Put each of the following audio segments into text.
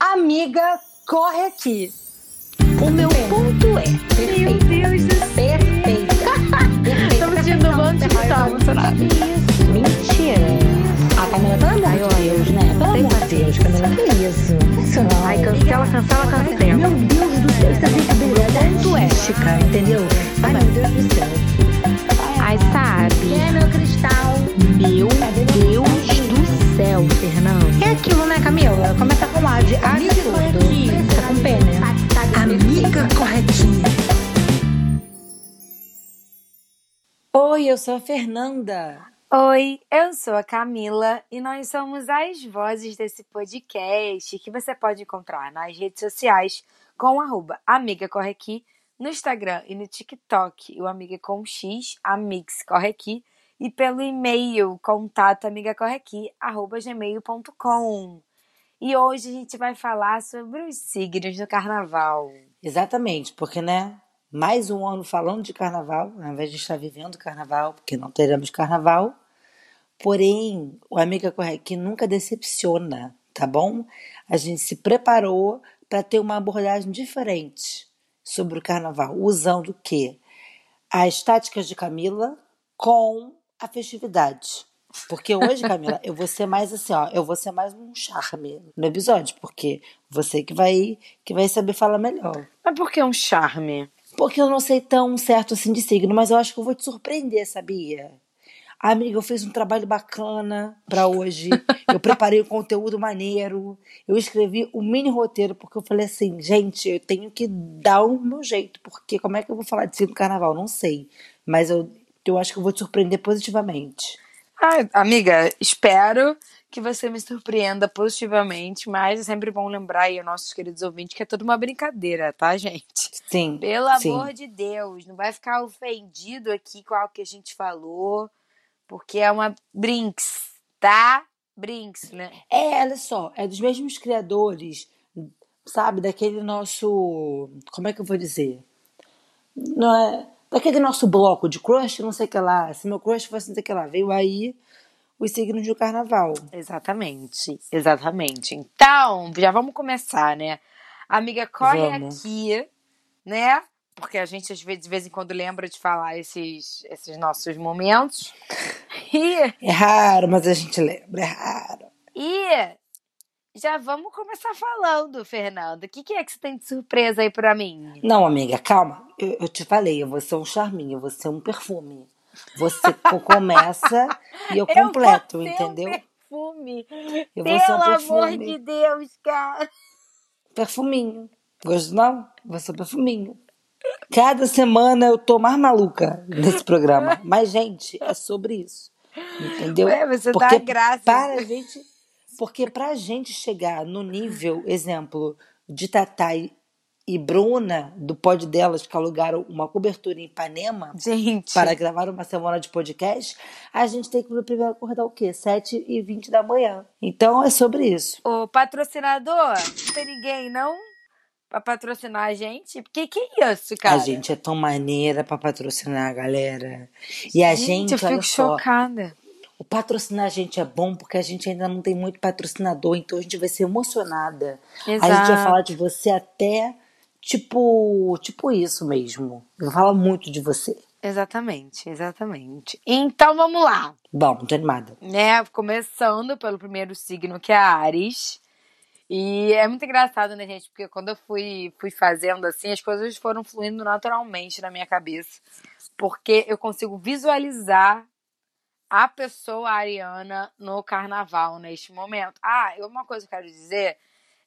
Amiga, corre aqui. O meu ponto é. Meu Deus do céu. Perfeita. Estamos um monte de tá emocionada. Mentira. A Camila, pelo amor de Deus, né? Pelo amor de Deus, Camila, que isso? Isso não. Ai, cancela, cancela, cancela. Meu Deus do céu, isso é brincadeira. Ponto é, Chica, entendeu? Ai, meu Deus do céu. Ai, sabe? Quem é meu cristal? Meu Deus céu, Fernando. É aquilo, né, Camila? Começa com A de Amiga absurdo. corretinha. Com P, né? Amiga corretinha. Oi, eu sou a Fernanda. Oi, eu sou a Camila e nós somos as vozes desse podcast que você pode encontrar nas redes sociais com arroba Amiga Corre Aqui, no Instagram e no TikTok, o Amiga com X, Amix Corre Aqui, e pelo e-mail contato amigacorreaqui, arroba gmail.com. E hoje a gente vai falar sobre os signos do carnaval. Exatamente, porque, né? Mais um ano falando de carnaval, ao invés de estar vivendo carnaval, porque não teremos carnaval. Porém, o Amiga Corre Aqui nunca decepciona, tá bom? A gente se preparou para ter uma abordagem diferente sobre o carnaval, usando o quê? As táticas de Camila com a festividade. Porque hoje, Camila, eu vou ser mais assim, ó, eu vou ser mais um charme no episódio, porque você que vai que vai saber falar melhor. Mas por que um charme? Porque eu não sei tão certo assim de signo, mas eu acho que eu vou te surpreender, sabia? Amiga, eu fiz um trabalho bacana pra hoje. Eu preparei um conteúdo maneiro. Eu escrevi um mini roteiro, porque eu falei assim, gente, eu tenho que dar o meu jeito, porque como é que eu vou falar de signo no carnaval? Não sei. Mas eu, eu acho que eu vou te surpreender positivamente. Ah, amiga, espero que você me surpreenda positivamente, mas é sempre bom lembrar aí aos nossos queridos ouvintes que é tudo uma brincadeira, tá, gente? Sim. Pelo sim. amor de Deus, não vai ficar ofendido aqui com algo que a gente falou, porque é uma brinks, tá? Brinks, né? É, olha só, é dos mesmos criadores, sabe, daquele nosso. Como é que eu vou dizer? Não é, daquele nosso bloco de crush, não sei o que lá. Se meu crush fosse não sei o que lá. Veio aí os signos do carnaval. Exatamente, exatamente. Então, já vamos começar, né? Amiga, corre Vamos. aqui, né? Porque a gente às vezes, de vez em quando lembra de falar esses, esses nossos momentos. E, É raro, mas a gente lembra, é raro. e já vamos começar falando, Fernanda. O que, que é que você tem de surpresa aí pra mim? Não, amiga, calma. Eu, eu te falei, eu vou ser um charminho, eu vou ser um perfume. Você co- começa e eu completo, eu entendeu? Um perfume. Eu ser um Pelo amor perfume. de Deus, cara. Perfuminho. Gosto não? Vou ser perfuminho. Cada semana eu tô mais maluca nesse programa. Mas, gente, é sobre isso. Entendeu? Ué, você porque dá graça. Para a gente, porque pra gente chegar no nível, exemplo, de Tatá e- Bruna, do pod delas, que alugaram uma cobertura em Ipanema Gente. para gravar uma semana de podcast, a gente tem que primeiro acordar o quê? 7 e 20 da manhã. Então é sobre isso. Ô, patrocinador, não tem ninguém, não? Pra patrocinar a gente? Que que é isso, cara? A gente é tão maneira pra patrocinar a galera. E a gente, eu fico olha só, chocada. O patrocinar a gente é bom porque a gente ainda não tem muito patrocinador, então a gente vai ser emocionada. A gente vai Exato. falar de você até tipo, tipo isso mesmo. Eu falo muito de você. Exatamente, exatamente. Então vamos lá, Bom, tô animada. né? Começando pelo primeiro signo, que é a Ares. E é muito engraçado, né, gente? Porque quando eu fui, fui fazendo assim, as coisas foram fluindo naturalmente na minha cabeça. Porque eu consigo visualizar a pessoa ariana no carnaval neste momento. Ah, uma coisa que eu quero dizer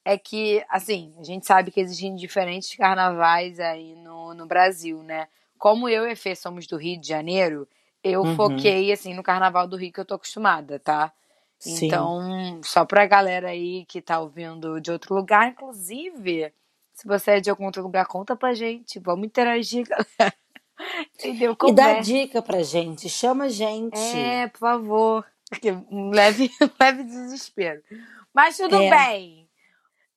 é que, assim, a gente sabe que existem diferentes carnavais aí no, no Brasil, né? Como eu e a Fê somos do Rio de Janeiro, eu Uhum. foquei, assim, no carnaval do Rio que eu tô acostumada, tá? Sim. Então, só pra galera aí que tá ouvindo de outro lugar, inclusive, se você é de algum outro lugar, conta pra gente. Vamos interagir, galera. Entendeu? E dá dica pra gente, chama a gente. É, por favor. Porque um leve, leve desespero. Mas tudo É. bem.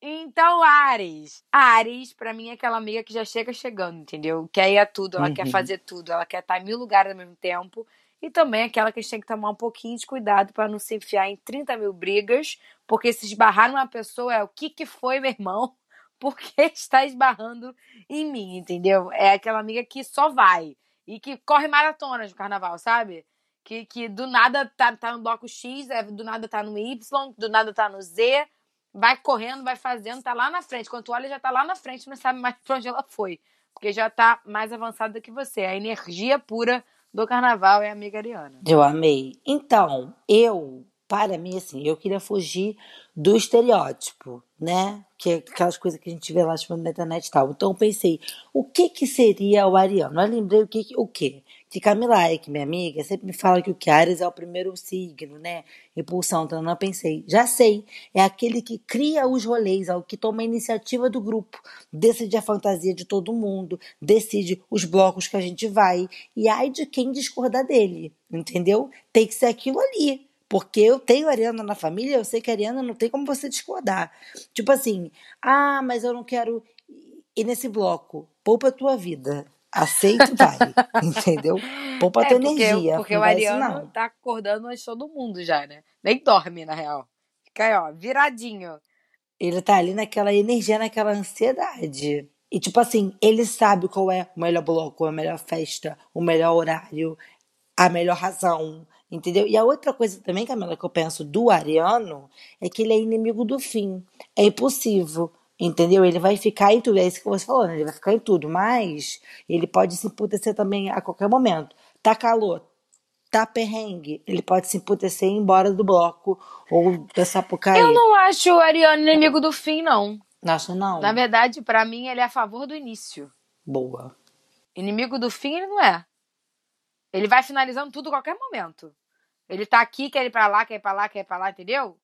Então, Ares. Ares, pra mim, é aquela amiga que já chega chegando, entendeu? Quer ir a tudo, ela quer Uhum. fazer tudo, ela quer estar em mil lugares ao mesmo tempo. E também aquela que a gente tem que tomar um pouquinho de cuidado pra não se enfiar em 30 mil brigas, Porque se esbarrar numa pessoa é o que que foi, meu irmão? Por que está esbarrando em mim, entendeu? É aquela amiga que só vai e que corre maratonas no carnaval, sabe? Que, que do nada tá, tá no bloco X, é, do nada tá no Y, do nada tá no Z, vai correndo, vai fazendo, tá lá na frente. Quando tu olha, já tá lá na frente, não sabe mais pra onde ela foi. Porque já tá mais avançada que você. A energia pura do carnaval é a amiga Ariana. Eu amei. Então, eu, para mim, assim, eu queria fugir do estereótipo, né? Que é aquelas coisas que a gente vê lá tipo, na internet e tal. Então eu pensei, o que que seria o ariano? Eu lembrei o que o quê? Que Camila que minha amiga, sempre me fala que o que Ares é o primeiro signo, né? Impulsão. Então eu pensei, já sei, é aquele que cria os rolês, é o que toma a iniciativa do grupo, decide a fantasia de todo mundo, decide os blocos que a gente vai. E ai de quem discordar dele, entendeu? Tem que ser aquilo ali. Porque eu tenho Ariana na família, eu sei que a Ariana não tem como você discordar. Tipo assim, ah, mas eu não quero ir nesse bloco. Poupa a tua vida. Aceita e vai. entendeu? Poupa a É, tua porque, energia. porque não o Ariano não. tá acordando antes todo mundo já, né? Nem dorme, na real. Fica aí, ó, viradinho. Ele tá ali naquela energia, naquela ansiedade. E tipo assim, ele sabe qual é o melhor bloco, a melhor festa, o melhor horário, a melhor razão, entendeu? E a outra coisa também, Camila, que eu penso do Ariano é que ele é inimigo do fim. É impulsivo, entendeu? Ele vai ficar em tudo, é isso que você falou, né? Ele vai ficar em tudo, mas ele pode se emputecer também a qualquer momento. Tá calor, tá perrengue, ele pode se emputecer e ir embora do bloco ou da Sapucaí. Eu não acho o Ariano inimigo do fim, não. Não acha, não? Na verdade, pra mim, ele é a favor do início. Boa. Inimigo do fim, ele não é. Ele vai finalizando tudo a qualquer momento. Ele tá aqui, quer ir pra lá, quer ir pra lá, quer ir pra lá, entendeu?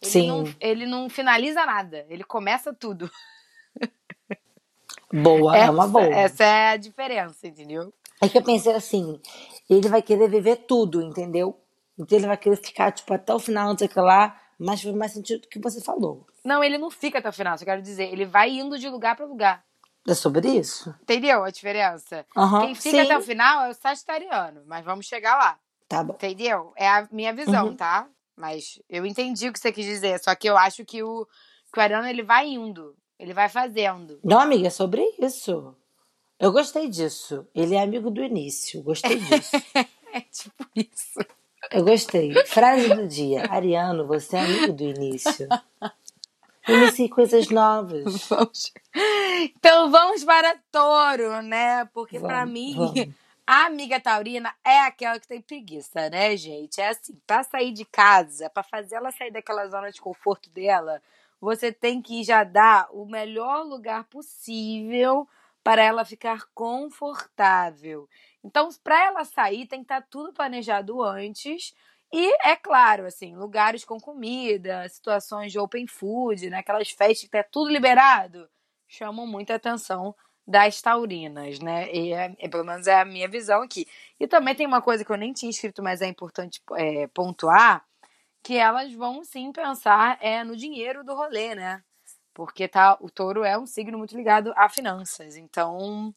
Ele Sim. Não, ele não finaliza nada. Ele começa tudo. Boa, é uma Essa- boa. Essa é a diferença, entendeu? É que eu pensei assim, ele vai querer viver tudo, entendeu? Então ele vai querer ficar, tipo, até o final, não sei o que lá, mas faz mais sentido do que você falou. Não, ele não fica até o final, só quero dizer. Ele vai indo de lugar pra lugar. É sobre isso? Entendeu a diferença? Aham, Quem fica sim. até o final é o sagitariano, mas vamos chegar lá. Tá bom. Entendeu? É a minha visão, Uhum. tá? Mas eu entendi o que você quis dizer. Só que eu acho que o, que o Ariano ele vai indo. Ele vai fazendo. Não, amiga, é sobre isso. Eu gostei disso. Ele é amigo do início. Gostei disso. É tipo isso. Eu gostei. Frase do dia. Ariano, você é amigo do início. Inicie coisas novas. Vamos. Então vamos para touro, né? Porque pra Vamos, mim, vamos. a amiga taurina é aquela que tem preguiça, né, gente? É assim, pra sair de casa, pra fazer ela sair daquela zona de conforto dela, você tem que já dar o melhor lugar possível para ela ficar confortável. Então, para ela sair, tem que estar tudo planejado antes. E, é claro, assim, lugares com comida, situações de open food, né? Aquelas festas que tá tudo liberado, chamam muita atenção das taurinas, né? E é, é- pelo menos é a minha visão aqui. E também tem uma coisa que eu nem tinha escrito, mas é importante é, pontuar, que elas vão sim pensar é, no dinheiro do rolê, né? Porque tá, o touro é um signo muito ligado a finanças. Então,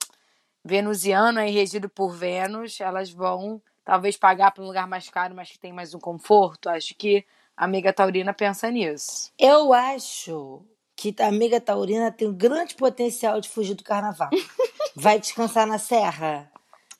venusiano aí regido por Vênus, elas vão talvez pagar para um lugar mais caro, mas que tem mais um conforto. Acho que a amiga taurina pensa nisso. Eu acho que a amiga taurina tem um grande potencial de fugir do carnaval. Vai descansar na serra.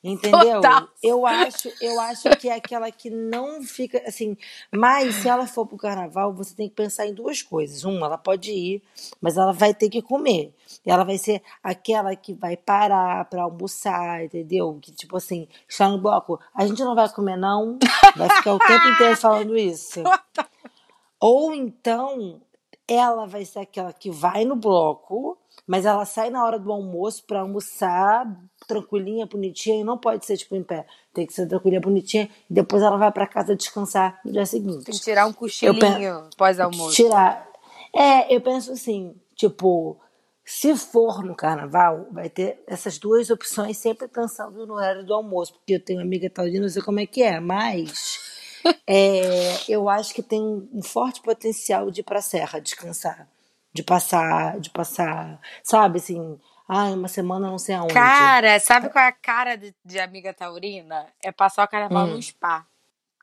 Entendeu? Total. Eu acho, eu acho que é aquela que não fica assim. Mas se ela for pro carnaval, você tem que pensar em duas coisas. Uma, ela pode ir, mas ela vai ter que comer. E ela vai ser aquela que vai parar pra almoçar, entendeu? Que tipo assim, está no bloco. A gente não vai comer, não. Vai ficar o tempo inteiro falando isso. Ou então ela vai ser aquela que vai no bloco, mas ela sai na hora do almoço pra almoçar tranquilinha, bonitinha, e não pode ser tipo em pé. Tem que ser tranquilinha, bonitinha, e depois ela vai pra casa descansar no dia seguinte. Tem que tirar um cochilinho pós-almoço. Tirar. É, eu penso assim, tipo, se for no carnaval, vai ter essas duas opções sempre pensando no horário do almoço, porque eu tenho uma amiga taurina, não sei como é que é, mas é, eu acho que tem um forte potencial de ir pra serra descansar, de passar, de passar, sabe, assim, ai, uma semana não sei aonde. Cara, sabe qual é a cara de, de amiga taurina? É passar o carnaval Hum. num spa.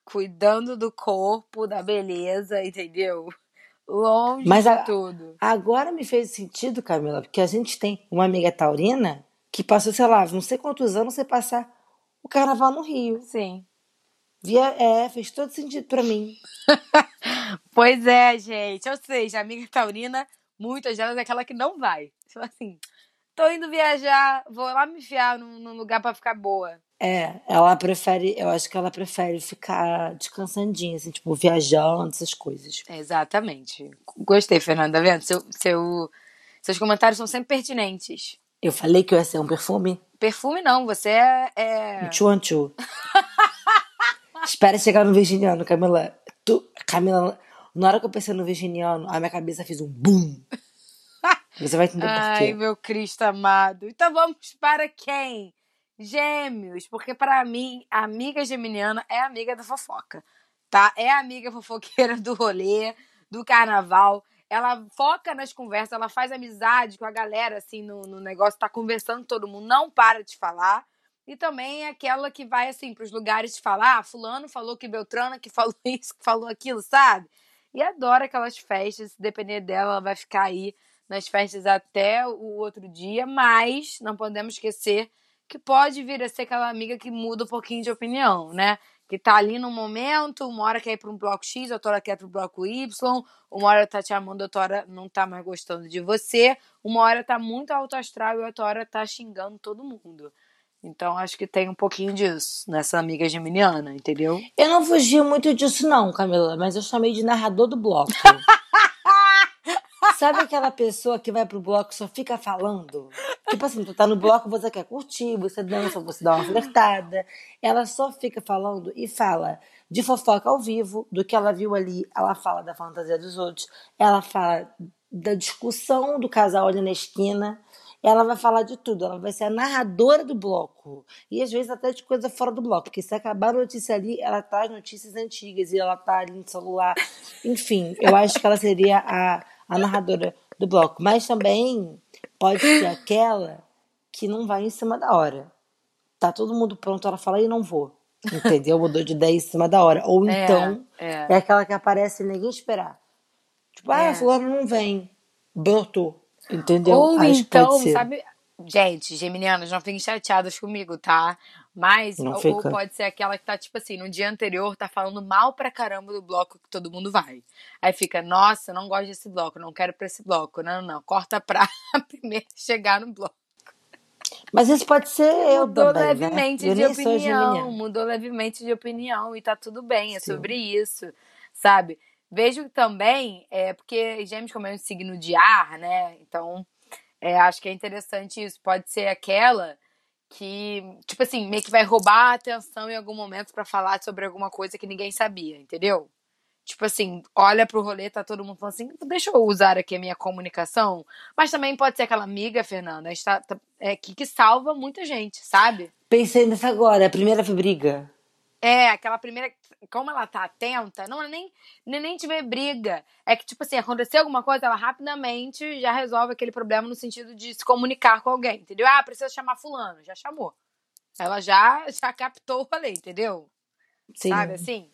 Cuidando do corpo, da beleza, entendeu? Longe Mas de a- tudo. Agora me fez sentido, Camila, porque a gente tem uma amiga taurina que passou, sei lá, não sei quantos anos sem passar o carnaval no Rio. Sim. Via, é, fez todo sentido pra mim. Pois é, gente. Ou seja, amiga taurina, muitas delas é aquela que não vai. Tipo assim, tô indo viajar, vou lá me enfiar num, num lugar pra ficar boa. É, ela prefere, eu acho que ela prefere ficar descansandinha, assim, tipo, viajando, essas coisas. Exatamente. Gostei, Fernanda, tá vendo? Seu, seu, seus comentários são sempre pertinentes. Eu falei que eu ia ser um perfume? Perfume não, você é. é... Chuanchu. Espera chegar no virginiano, Camila. Tu, Camila, na hora que eu pensei no virginiano, a minha cabeça fez um boom. Você vai entender por Ai, quê. meu Cristo amado. Então vamos para quem? Gêmeos, porque para mim, a amiga geminiana é amiga da fofoca, tá? É amiga fofoqueira do rolê, do carnaval. Ela foca nas conversas, ela faz amizade com a galera, assim, no, no negócio, tá conversando todo mundo, não para de falar. E também é aquela que vai, assim, pros lugares de falar, ah, fulano falou que Beltrana que falou isso, que falou aquilo, sabe? E adora aquelas festas, se depender dela, ela vai ficar aí nas festas até o outro dia, mas não podemos esquecer que pode vir a ser aquela amiga que muda um pouquinho de opinião, né? Que tá ali no momento, uma hora quer ir para um bloco X, outra hora quer ir para o bloco Y, uma hora tá te amando, outra hora não tá mais gostando de você, uma hora tá muito alto astral e outra hora tá xingando todo mundo. Então acho que tem um pouquinho disso nessa amiga geminiana, entendeu? Eu não fugi muito disso, não, Camila, mas eu chamei de narrador do bloco. Sabe aquela pessoa que vai pro bloco e só fica falando? Tipo assim, tu tá no bloco, você quer curtir, você dança, você dá uma flertada. Ela só fica falando e fala de fofoca ao vivo, do que ela viu ali, ela fala da fantasia dos outros, ela fala da discussão do casal ali na esquina. Ela vai falar de tudo, ela vai ser a narradora do bloco. E às vezes até de coisa fora do bloco, porque se acabar a notícia ali, ela traz notícias antigas e ela tá ali no celular. Enfim, eu acho que ela seria a, a narradora do bloco. Mas também pode ser aquela que não vai em cima da hora. Tá todo mundo pronto, ela fala e não vou. Entendeu? Mudou de ideia em cima da hora. Ou É, então é. é aquela que aparece e ninguém esperar. Tipo, ah, É. fulano não vem. Brotou. Entendeu? Ou Acho então, sabe. Gente, geminianas, não fiquem chateadas comigo, tá? Mas, Não ou, fica. pode ser aquela que tá, tipo assim, no dia anterior tá falando mal pra caramba do bloco que todo mundo vai. Aí fica, nossa, não gosto desse bloco, não quero pra esse bloco. Não, não, não. Corta pra primeiro chegar no bloco. Mas isso pode ser eu mudou também, levemente né? De opinião, mudou levemente de opinião e tá tudo bem, é Sim. sobre isso, sabe? Vejo também, é porque Gêmeos como é um signo de ar, né? Então, é, acho que é interessante isso. Pode ser aquela que, tipo assim, meio que vai roubar a atenção em algum momento pra falar sobre alguma coisa que ninguém sabia, entendeu? Tipo assim, olha pro rolê, tá todo mundo falando assim, deixa eu usar aqui a minha comunicação. Mas também pode ser aquela amiga, Fernanda, está, tá- é, que, que salva muita gente, sabe? Pensei nisso agora, a primeira briga. É, aquela primeira. Como ela tá atenta, não é nem, nem, nem tiver briga. É que, tipo assim, aconteceu alguma coisa, ela rapidamente já resolve aquele problema no sentido de se comunicar com alguém, entendeu? Ah, precisa chamar fulano, já chamou. Ela já, já captou o rolê, entendeu? Sim. Sabe assim?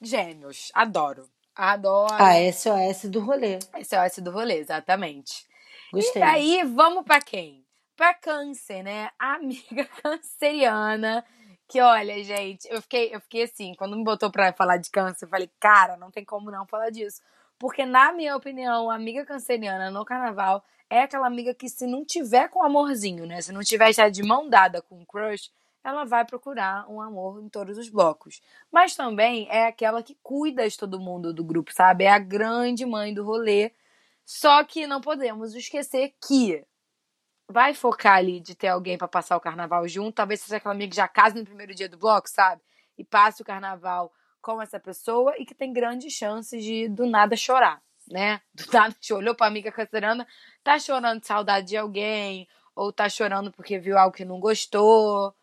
Gêmeos, adoro. Adoro. A SOS do rolê. Esse é o S do rolê, exatamente. Gostei. E aí, vamos pra quem? Pra câncer, né? A amiga canceriana. Que olha, gente, eu fiquei, eu fiquei assim, quando me botou pra falar de câncer, eu falei, cara, não tem como não falar disso. Porque, na minha opinião, a amiga canceriana no carnaval é aquela amiga que, se não tiver com amorzinho, né? Se não tiver já de mão dada com um crush, ela vai procurar um amor em todos os blocos. Mas também é aquela que cuida de todo mundo do grupo, sabe? É a grande mãe do rolê. Só que não podemos esquecer que vai focar ali de ter alguém pra passar o carnaval junto. Talvez seja aquela amiga que já casa no primeiro dia do bloco, sabe? E passe o carnaval com essa pessoa e que tem grandes chances de do nada chorar, né? Do nada te olhou pra amiga canceriana, tá chorando de saudade de alguém, ou tá chorando porque viu algo que não gostou,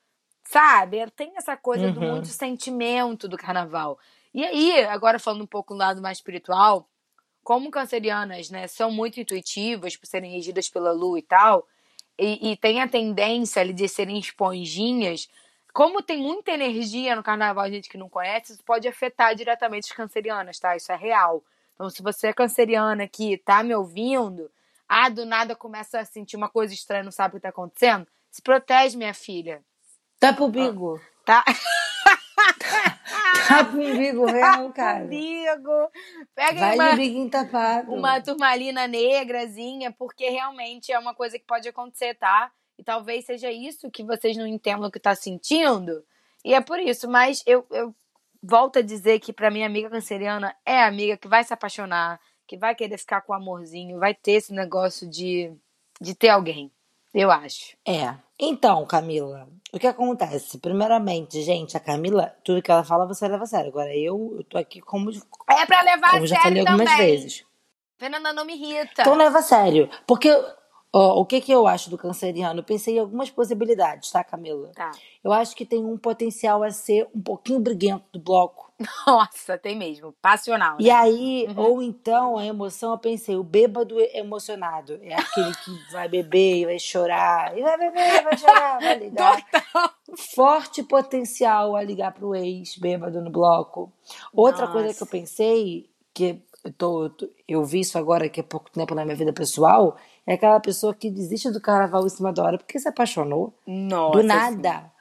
sabe? Tem essa coisa do Uhum. muito sentimento do carnaval. E aí, agora falando um pouco do lado mais espiritual, como cancerianas, né, são muito intuitivas por serem regidas pela lua e tal, e, e tem a tendência ali de serem esponjinhas, como tem muita energia no carnaval, gente que não conhece, isso pode afetar diretamente as cancerianas, tá? Isso é real. Então, se você é canceriana aqui, tá me ouvindo, ah, do nada começa a sentir uma coisa estranha, não sabe o que tá acontecendo, se protege, minha filha. Tá pro bigo. Tá? Tá pro umbigo real, cara. Umbigo. Pega Vai uma, de tapado. uma turmalina negrazinha, porque realmente é uma coisa que pode acontecer, tá? E talvez seja isso que vocês não entendam o que tá sentindo. E é por isso, mas eu, eu volto a dizer que pra minha amiga canceriana é amiga que vai se apaixonar, que vai querer ficar com o amorzinho, vai ter esse negócio de, de ter alguém. Eu acho. É. Então, Camila, o que acontece? Primeiramente, gente, a Camila, tudo que ela fala você leva a sério. Agora eu, eu tô aqui como, É pra levar como a já sério falei algumas também. vezes. Fernanda, não me irrita. Então leva a sério. Porque o que, que eu acho do canceriano? Eu pensei em algumas possibilidades, tá, Camila? Tá. Eu acho que tem um potencial a ser um pouquinho briguento do bloco. Nossa, tem mesmo. Passional. E né? aí, Uhum. ou então a emoção, eu pensei, o bêbado emocionado. É aquele que vai beber e vai chorar. E vai beber, vai chorar, vai ligar. Total. Forte potencial a ligar pro ex, bêbado no bloco. Outra Nossa. coisa que eu pensei, que eu, tô, eu vi isso agora que há pouco tempo na minha vida pessoal, é aquela pessoa que desiste do carnaval em cima da hora porque se apaixonou. Nossa. do nada.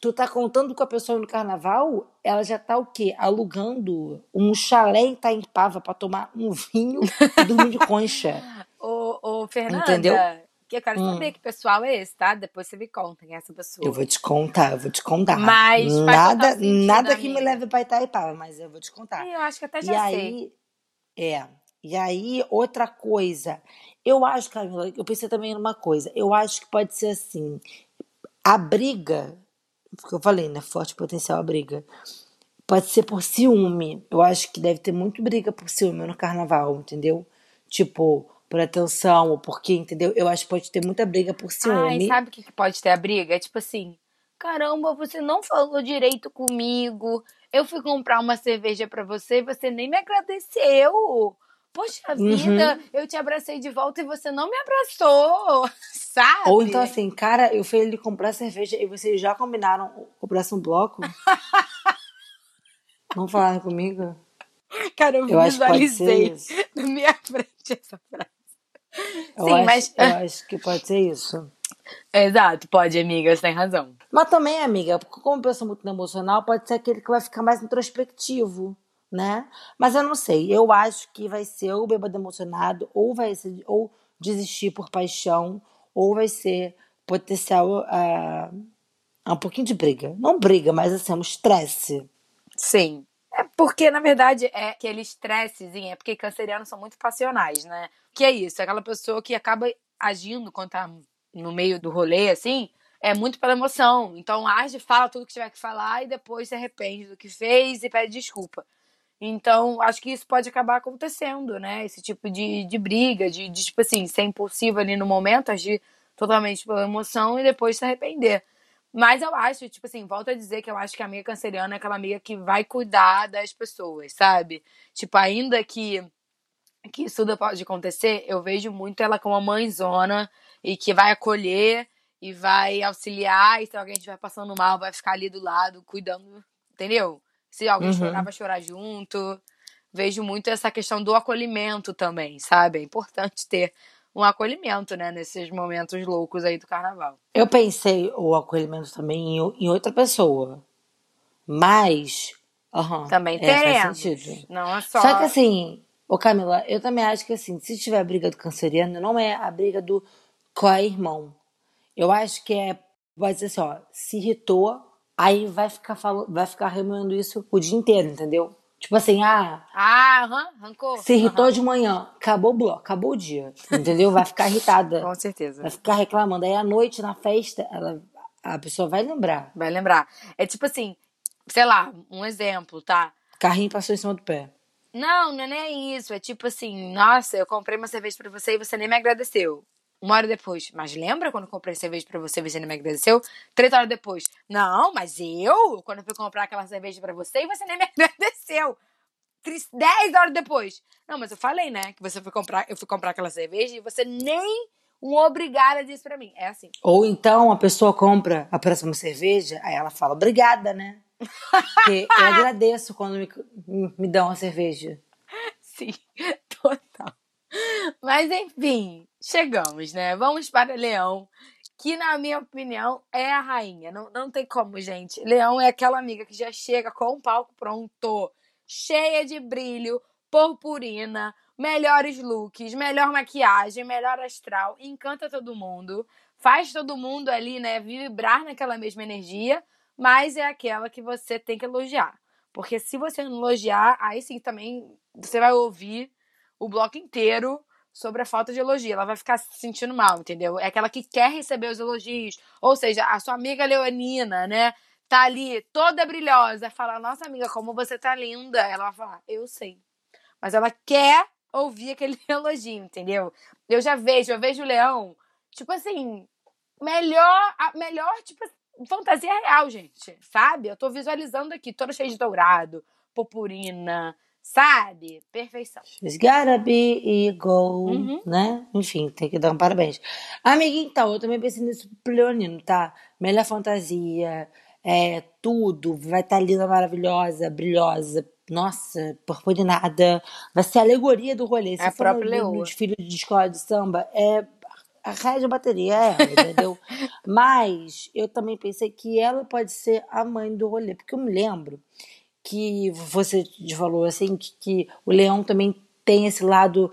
Tu tá contando com a pessoa no carnaval, ela já tá o quê? Alugando um chalé em Itaipava pra tomar um vinho e dormir de concha. Ô, ô, Fernanda. Entendeu? Que eu quero Hum. saber que pessoal é esse, tá? Depois você me conta quem é essa pessoa. Eu vou te contar, eu vou te contar. Mas nada, sentido, nada que me leve pra Itaipava, mas eu vou te contar. Eu acho que até E já sei. aí, é. E aí, outra coisa. Eu acho, Camila, eu pensei também numa coisa. Eu acho que pode ser assim. A briga, porque eu falei, né? Forte potencial a briga. Pode ser por ciúme. Eu acho que deve ter muito briga por ciúme no carnaval, entendeu? Tipo, por atenção, ou porque, entendeu? Eu acho que pode ter muita briga por Ai, ciúme. sabe o que que pode ter a briga? É tipo assim: caramba, você não falou direito comigo. Eu fui comprar uma cerveja pra você e você nem me agradeceu. Poxa Uhum. vida, eu te abracei de volta e você não me abraçou. Sabe? Ou então assim, cara, eu fui ele comprar cerveja e vocês já combinaram o próximo bloco? Não falaram comigo? Cara, eu, Eu visualizei na minha frente essa frase. Eu Sim, acho, mas- eu acho que pode ser isso. Exato, pode, amiga, você tem razão. Mas também, amiga, como pensa muito emocional, pode ser aquele que vai ficar mais introspectivo, né? Mas eu não sei. Eu acho que vai ser ou bêbado emocionado, ou vai ser, ou desistir por paixão, ou vai ser potencial a um pouquinho de briga. Não briga, mas assim, um estresse. Sim. É porque, na verdade, é aquele estressezinho, é porque cancerianos são muito passionais, né? Que é isso, é aquela pessoa que acaba agindo quando tá no meio do rolê, assim, é muito pela emoção. Então age, fala tudo que tiver que falar e depois se arrepende do que fez e pede desculpa. Então, acho que isso pode acabar acontecendo, né? Esse tipo de, de briga, de, de, tipo assim, ser impulsivo ali no momento, agir totalmente pela emoção e depois se arrepender. Mas eu acho, tipo assim, volto a dizer que eu acho que a amiga canceriana é aquela amiga que vai cuidar das pessoas, sabe? Tipo, ainda que, que isso tudo pode acontecer, eu vejo muito ela como uma mãezona e que vai acolher e vai auxiliar, e se alguém estiver passando mal, vai ficar ali do lado, cuidando, entendeu? Se alguém Uhum. chorar, vai chorar junto. Vejo muito essa questão do acolhimento também, sabe? É importante ter um acolhimento, né, nesses momentos loucos aí do carnaval. Eu pensei o acolhimento também em, em outra pessoa. Mas. aham, Também é, faz teremos. sentido. Não é só. Só que assim, ô Camila, eu também acho que assim, se tiver a briga do canceriano, não é a briga do co-irmão. Eu acho que é, pode dizer assim, ó, se irritou, aí vai ficar falando, vai ficar remoendo isso o dia inteiro, entendeu? Tipo assim, ah, Ah, aham, rancor. se irritou Aham, de manhã, acabou o bloco, acabou o dia, entendeu? Vai ficar irritada, Com certeza. vai ficar reclamando. Aí à noite, na festa, ela, a pessoa vai lembrar. Vai lembrar. É tipo assim, sei lá, um exemplo, tá? Carrinho passou em cima do pé. Não, não é nem isso. É tipo assim, nossa, eu comprei uma cerveja pra você e você nem me agradeceu. Uma hora depois. Mas lembra quando comprei cerveja pra você e você nem me agradeceu? Três horas depois. Não, mas eu, quando eu fui comprar aquela cerveja pra você e você nem me agradeceu. Dez horas depois. Não, mas eu falei, né? Que você foi comprar, eu fui comprar aquela cerveja e você nem um obrigada disse pra mim. É assim. Ou então a pessoa compra a próxima cerveja, aí ela fala, obrigada, né? Porque eu agradeço quando me, me dão uma cerveja. Sim, total. Mas enfim, chegamos, né? Vamos para Leão, que na minha opinião é a rainha. Não, não tem como, gente. Leão é aquela amiga que já chega com o palco pronto, cheia de brilho, purpurina, melhores looks, melhor maquiagem, melhor astral, encanta todo mundo, faz todo mundo ali, né, vibrar naquela mesma energia, mas é aquela que você tem que elogiar. Porque se você não elogiar, aí sim também você vai ouvir o bloco inteiro sobre a falta de elogio. Ela vai ficar se sentindo mal, entendeu? É aquela que quer receber os elogios. Ou seja, a sua amiga Leonina, né? Tá ali toda brilhosa, fala, nossa amiga, como você tá linda. Ela vai falar, eu sei. Mas ela quer ouvir aquele elogio, entendeu? Eu já vejo, eu vejo o leão, tipo assim, melhor, melhor, tipo, fantasia real, gente, sabe? Eu tô visualizando aqui, toda cheia de dourado, purpurina, sabe? Perfeição. She's gotta be eagle, uhum. né? Enfim, tem que dar um parabéns. Amiga, então, eu também pensei nisso pro Leonino, tá? Melhor fantasia, é, tudo, vai estar tá linda, maravilhosa, brilhosa, nossa, purpurinada, vai ser a alegoria do rolê. Se é for de filho de escola de samba, é a de bateria é ela, entendeu? Mas eu também pensei que ela pode ser a mãe do rolê, porque eu me lembro que você falou assim que, que o leão também tem esse lado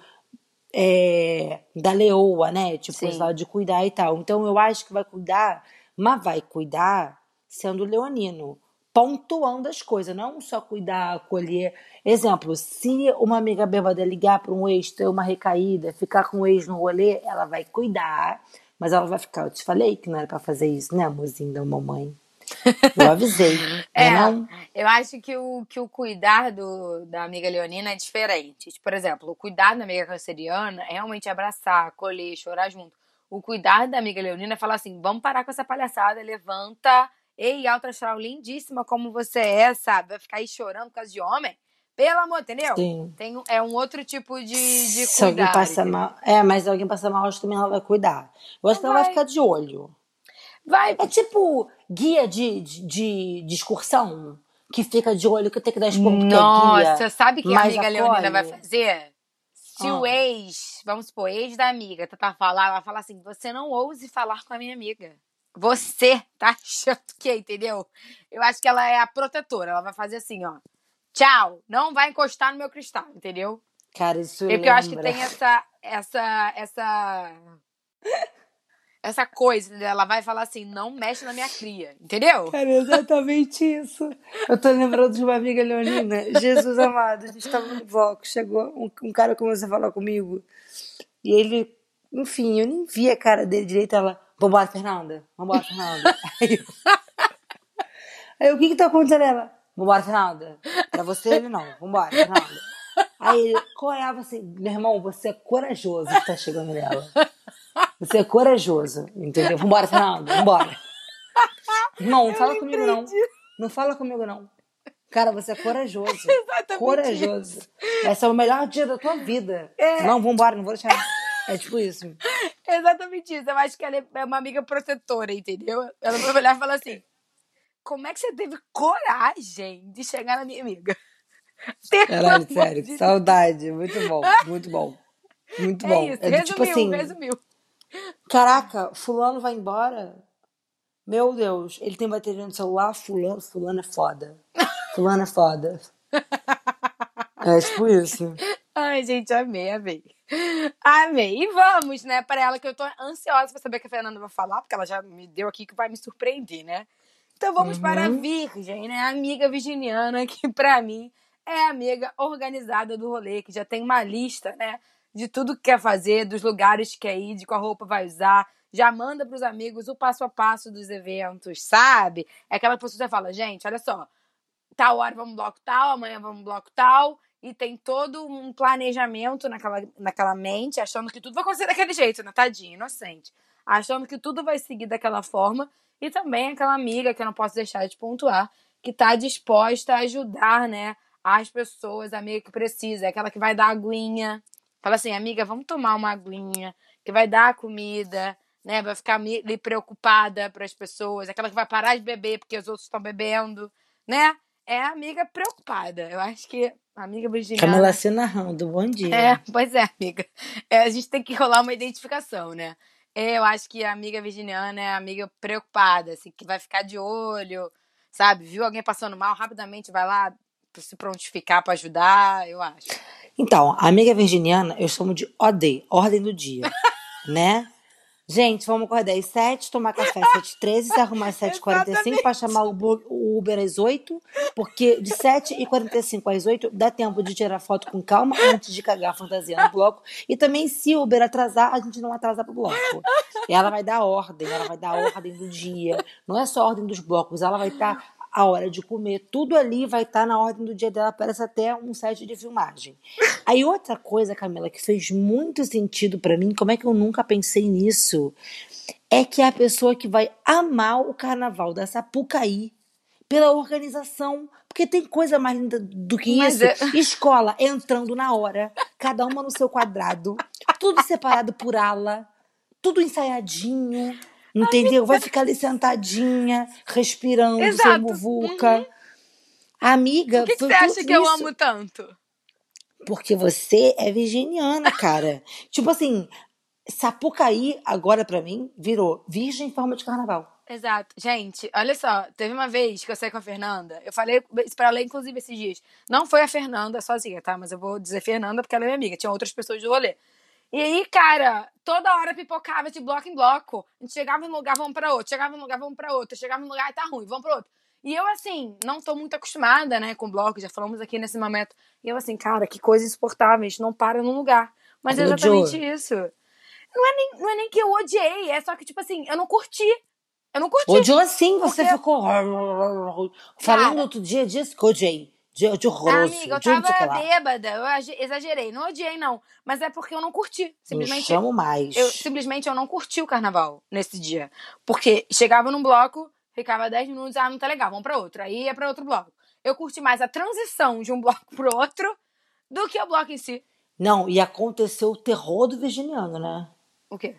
é, da leoa, né? Tipo, Sim. esse lado de cuidar e tal. Então eu acho que vai cuidar, mas vai cuidar sendo leonino pontuando as coisas, não só cuidar, acolher. Exemplo, se uma amiga bêbada ligar para um ex, ter uma recaída, ficar com o ex no rolê, ela vai cuidar, mas ela vai ficar. Eu te falei que não era para fazer isso, né, amorzinho da mamãe? Eu avisei, né? É, não? eu acho que o, que o cuidar do, da amiga leonina é diferente. Por exemplo, o cuidar da amiga canceriana é realmente abraçar, acolher, chorar junto. O cuidar da amiga leonina é falar assim: vamos parar com essa palhaçada, levanta Ei, alta astral lindíssima como você é, sabe? Vai ficar aí chorando por causa de homem? Pelo amor, entendeu? Sim. Tem, é um outro tipo de, de Se alguém passa mal. É, mas se alguém passa mal, acho que também ela vai cuidar. Eu acho que ela vai ficar de olho. Vai. É tipo guia de, de, de, de excursão que fica de olho que tem que dar esporro Nossa, é sabe o que a amiga acolhe. Leonina vai fazer? Se ah. o ex, vamos supor, ex da amiga, tá falar, ela vai falar assim: você não ouse falar com a minha amiga. Você tá achando que, entendeu? Eu acho que ela é a protetora. Ela vai fazer assim, ó. Tchau, não vai encostar no meu cristal, entendeu? Cara, isso Porque eu acho que tem essa essa essa essa coisa, ela vai falar assim, não mexe na minha cria, entendeu? Cara, é exatamente isso. Eu tô lembrando de uma amiga leonina, Jesus amado, a gente tava no bloco, chegou um, um cara começou a falar comigo, e ele, enfim, eu nem vi a cara dele direito, ela, Vambora, Fernanda. Vambora, Fernanda. aí, eu... aí o que que tá acontecendo? Ela, vambora, Fernanda. Pra você ele não. Vambora, Fernanda. Aí ele coreava assim, meu irmão, você é corajoso que tá chegando nela. Você é corajoso, entendeu? Vambora, Fernanda, vambora. Irmão, não fala comigo não. Não fala comigo não. Cara, você é corajoso. Exatamente. Corajoso. Vai ser o melhor dia da tua vida. É. Não, vambora, não vou deixar. É tipo isso. Exatamente isso. Eu acho que ela é uma amiga protetora, entendeu? Ela vai olhar e falar assim: como é que você teve coragem de chegar na minha amiga? Caralho, sério, de saudade. Muito bom, muito bom. Muito é bom. Isso, é resumiu, tipo assim, resumiu. Caraca, fulano vai embora? Meu Deus, ele tem bateria no celular, fulano, fulano é foda. Fulano é foda. É tipo isso. Ai, gente, amei, amei. Amei. E vamos, né, para ela que eu tô ansiosa pra saber o que a Fernanda vai falar, porque ela já me deu aqui que vai me surpreender, né? Então vamos uhum. para a Virgem, né? A amiga virginiana, que para mim é a amiga organizada do rolê, que já tem uma lista, né? De tudo que quer fazer, dos lugares que quer ir, de qual roupa vai usar. Já manda pros amigos o passo a passo dos eventos, sabe? É aquela pessoa que já fala, gente, olha só, tal hora vamos bloco tal, amanhã vamos bloco tal e tem todo um planejamento naquela, naquela mente, achando que tudo vai acontecer daquele jeito, né? Tadinho, inocente. Achando que tudo vai seguir daquela forma. E também aquela amiga que eu não posso deixar de pontuar, que está disposta a ajudar, né? As pessoas, a amiga que precisa, é aquela que vai dar aguinha. Fala assim, amiga, vamos tomar uma aguinha, que vai dar a comida, né? Vai ficar ali preocupada para as pessoas, aquela que vai parar de beber porque os outros estão bebendo, né? é a amiga preocupada. Eu acho que a amiga virginiana. Camila se narrando, bom dia. É, pois é, amiga. É, a gente tem que rolar uma identificação, né? É, Eu acho que a amiga virginiana é a amiga preocupada, assim, que vai ficar de olho, sabe? Viu alguém passando mal, rapidamente vai lá se prontificar pra ajudar, eu acho. Então, a amiga virginiana, eu chamo de OD, ordem do dia, né? Gente, vamos acordar às 7, tomar café às 7h13, se arrumar às 7h45 pra chamar o Uber às 8, porque de 7h45 às 8 dá tempo de tirar foto com calma antes de cagar a fantasia no bloco. E também, se o Uber atrasar, a gente não atrasa pro bloco. E ela vai dar ordem, ela vai dar ordem do dia. Não é só ordem dos blocos, ela vai estar a hora de comer, tudo ali vai estar na ordem do dia dela, parece até um set de filmagem. Aí outra coisa, Camila, que fez muito sentido pra mim, como é que eu nunca pensei nisso? É que é a pessoa que vai amar o carnaval da Sapucaí pela organização, porque tem coisa mais linda do que Mas isso. é- Escola entrando na hora, cada uma no seu quadrado, tudo separado por ala, tudo ensaiadinho. Entendeu? Vai ficar ali sentadinha, respirando, sem Exato. muvuca. Amiga, Por que, que você acha que eu isso. amo tanto? Porque você é virginiana, cara. tipo assim, Sapucaí, agora pra mim, virou virgem em forma de carnaval. Exato. Gente, olha só, teve uma vez que eu saí com a Fernanda, eu falei isso pra ela, inclusive, esses dias. Não foi a Fernanda sozinha, tá? Mas eu vou dizer Fernanda porque ela é minha amiga, tinha outras pessoas do rolê. E aí, cara, toda hora pipocava de bloco em bloco. A gente chegava num lugar, vamos pra outro. Chegava num lugar, vamos pra outro. Chegava num lugar, tá ruim, vamos pra outro. E eu, assim, não tô muito acostumada, né, com bloco, já falamos aqui nesse momento. E eu, assim, cara, que coisa insuportável, a gente não para num lugar. Mas é Odiou. exatamente isso. Não é, nem, não é nem que eu odiei, é só que, tipo assim, eu não curti. Eu não curti. Odiou assim, você Porque- ficou. Falando Cara. outro dia disso que odiei. De, de horroroso. amiga, eu o que tava bêbada, eu ag- exagerei. Não odiei, não. Mas é porque eu não curti. Simplesmente chamo mais. eu simplesmente eu não curti o carnaval nesse dia. Porque chegava num bloco, ficava 10 minutos, ah, não tá legal, vamos pra outro. Aí ia pra outro bloco. Eu curti mais a transição de um bloco pro outro do que o bloco em si. Não, e aconteceu o terror do virginiano, né? O quê?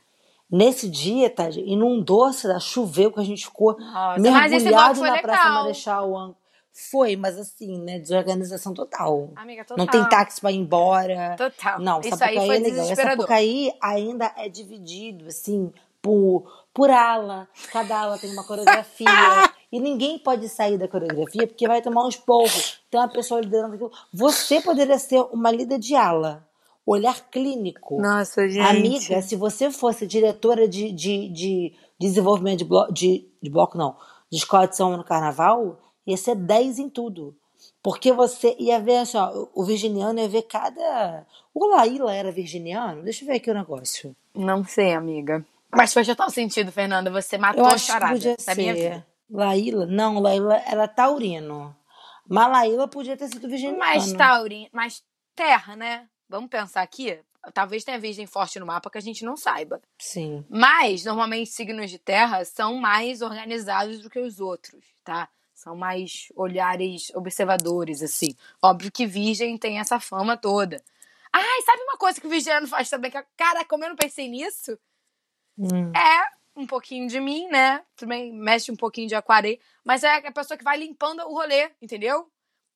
Nesse dia, Tade, inundou a cidade, choveu, que a gente ficou Nossa, mergulhado na Praça legal. Marechal. Foi, mas assim, né? Desorganização total. Amiga, total. Não tem táxi pra ir embora. Total. Não, Isso Sapucaí aí foi é legal. E. Sapucaí ainda é dividido, assim, por, por ala. Cada ala tem uma coreografia. e ninguém pode sair da coreografia porque vai tomar uns porros. Tem uma pessoa liderando aquilo. Você poderia ser uma líder de ala. Olhar clínico. Nossa, gente. Amiga, se você fosse diretora de, de, de desenvolvimento de bloco, de, de bloco, não, de escola de samba no carnaval, ia ser 10 em tudo. Porque você ia ver assim, ó, o virginiano ia ver cada. O Laíla era virginiano? Deixa eu ver aqui o negócio. Não sei, amiga. Mas faz total sentido, Fernanda. Você matou Eu a acho que charada podia da minha vida. Laíla? Não, Laíla era taurino. Mas Laíla podia ter sido virginiano. Mas Tauri, mas terra, né? Vamos pensar aqui. Talvez tenha virgem forte no mapa que a gente não saiba. Sim. Mas, normalmente, signos de terra são mais organizados do que os outros, tá? São mais olhares observadores, assim. Óbvio que virgem tem essa fama toda. Ai, sabe uma coisa que o virginiano faz também? Que, cara, como eu não pensei nisso, Hum. é um pouquinho de mim, né? Também mexe um pouquinho de aquarei. Mas é a pessoa que vai limpando o rolê, entendeu?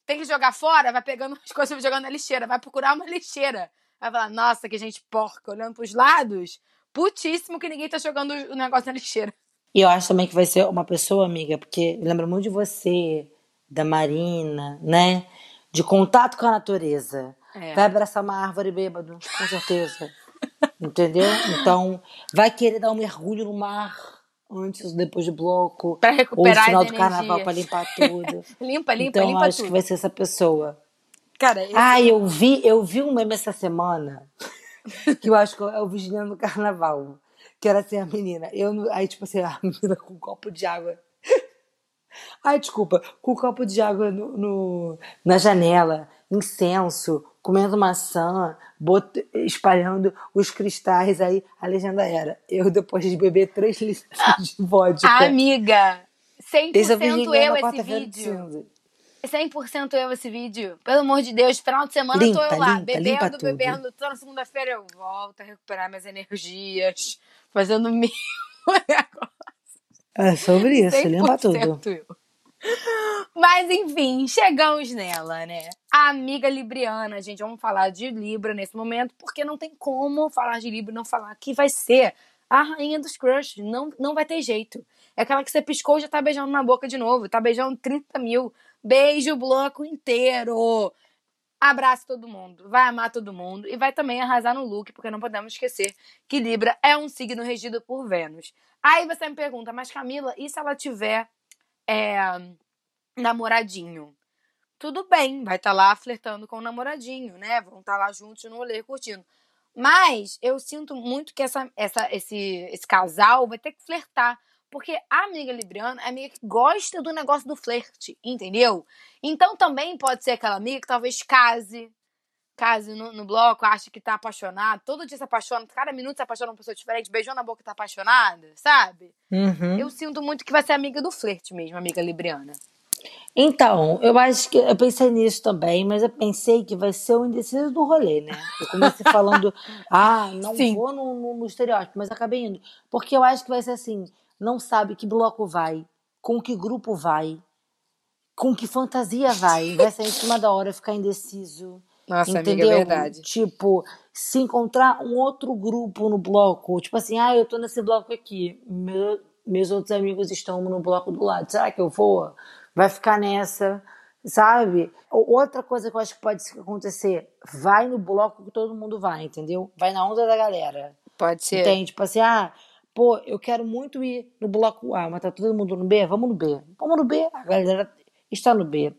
Tem que jogar fora, vai pegando as coisas e jogando na lixeira. Vai procurar uma lixeira. Vai falar, nossa, que gente porca, olhando pros lados. Putíssimo que ninguém tá jogando o negócio na lixeira. E eu acho também que vai ser uma pessoa, amiga, porque lembra muito de você, da Marina, né? De contato com a natureza. É. Vai abraçar uma árvore bêbado, com certeza. Entendeu? Então, vai querer dar um mergulho no mar antes ou depois do bloco. Pra Ou no recuperar final do carnaval pra limpar tudo. Limpa, limpa, então, limpa acho tudo. que vai ser essa pessoa. Cara, esse- Ah, eu vi, eu vi um meme essa semana que eu acho que é o Vigilando no Carnaval. Que era assim, a menina. Eu, aí, tipo assim, a menina com um copo de água. Ai, desculpa. Com um copo de água no, no- na janela, incenso, comendo maçã, bot- espalhando os cristais. Aí a legenda era: eu, depois de beber três litros de vodka. Amiga, 100% Esse é o Vigilando eu na esse de vídeo. cinza. 100% eu esse vídeo. Pelo amor de Deus, final de semana Limpa, eu tô eu lá, limpa, limpa bebendo, tudo. bebendo. Toda segunda-feira eu volto a recuperar minhas energias, fazendo mil negócio. É sobre isso, limpa tudo. 100% eu. Mas enfim, chegamos nela, né? A amiga libriana, gente, vamos falar de Libra nesse momento, porque não tem como falar de Libra e não falar que vai ser a rainha dos crushes. Não, não vai ter jeito. É aquela que você piscou e já tá beijando na boca de novo. Tá beijando 30 mil. Beijo o bloco inteiro. Abraça todo mundo, vai amar todo mundo e vai também arrasar no look, porque não podemos esquecer que Libra é um signo regido por Vênus. Aí você me pergunta, mas Camila, e se ela tiver é, namoradinho? Tudo bem, vai estar tá lá flertando com o namoradinho, né? Vão estar tá lá juntos no rolê curtindo. Mas eu sinto muito que essa, essa, esse, esse casal vai ter que flertar. Porque a amiga libriana é a amiga que gosta do negócio do flerte, entendeu? Então também pode ser aquela amiga que talvez case, case no, no bloco, acha que tá apaixonado, todo dia se apaixona, cada minuto se apaixona uma pessoa diferente, beijou na boca e tá apaixonada, sabe? Uhum. Eu sinto muito que vai ser amiga do flerte mesmo, amiga libriana. Então, eu acho que eu pensei nisso também, mas eu pensei que vai ser o indeciso do rolê, né? Eu comecei falando, ah, não Sim. vou no, no, no estereótipo, mas acabei indo. Porque eu acho que vai ser assim: não sabe que bloco vai, com que grupo vai, com que fantasia vai. Vai sair em cima da hora, ficar indeciso. Nossa, entendeu? amiga, é verdade. Tipo, se encontrar um outro grupo no bloco, tipo assim, ah, eu tô nesse bloco aqui, meu, meus outros amigos estão no bloco do lado, será que eu vou? Vai ficar nessa, sabe? Outra coisa que eu acho que pode acontecer, vai no bloco que todo mundo vai, entendeu? Vai na onda da galera. Pode ser. Entende? Tipo assim, ah, pô, eu quero muito ir no bloco A, mas tá todo mundo no B? Vamos no B. Vamos no B. A galera está no B.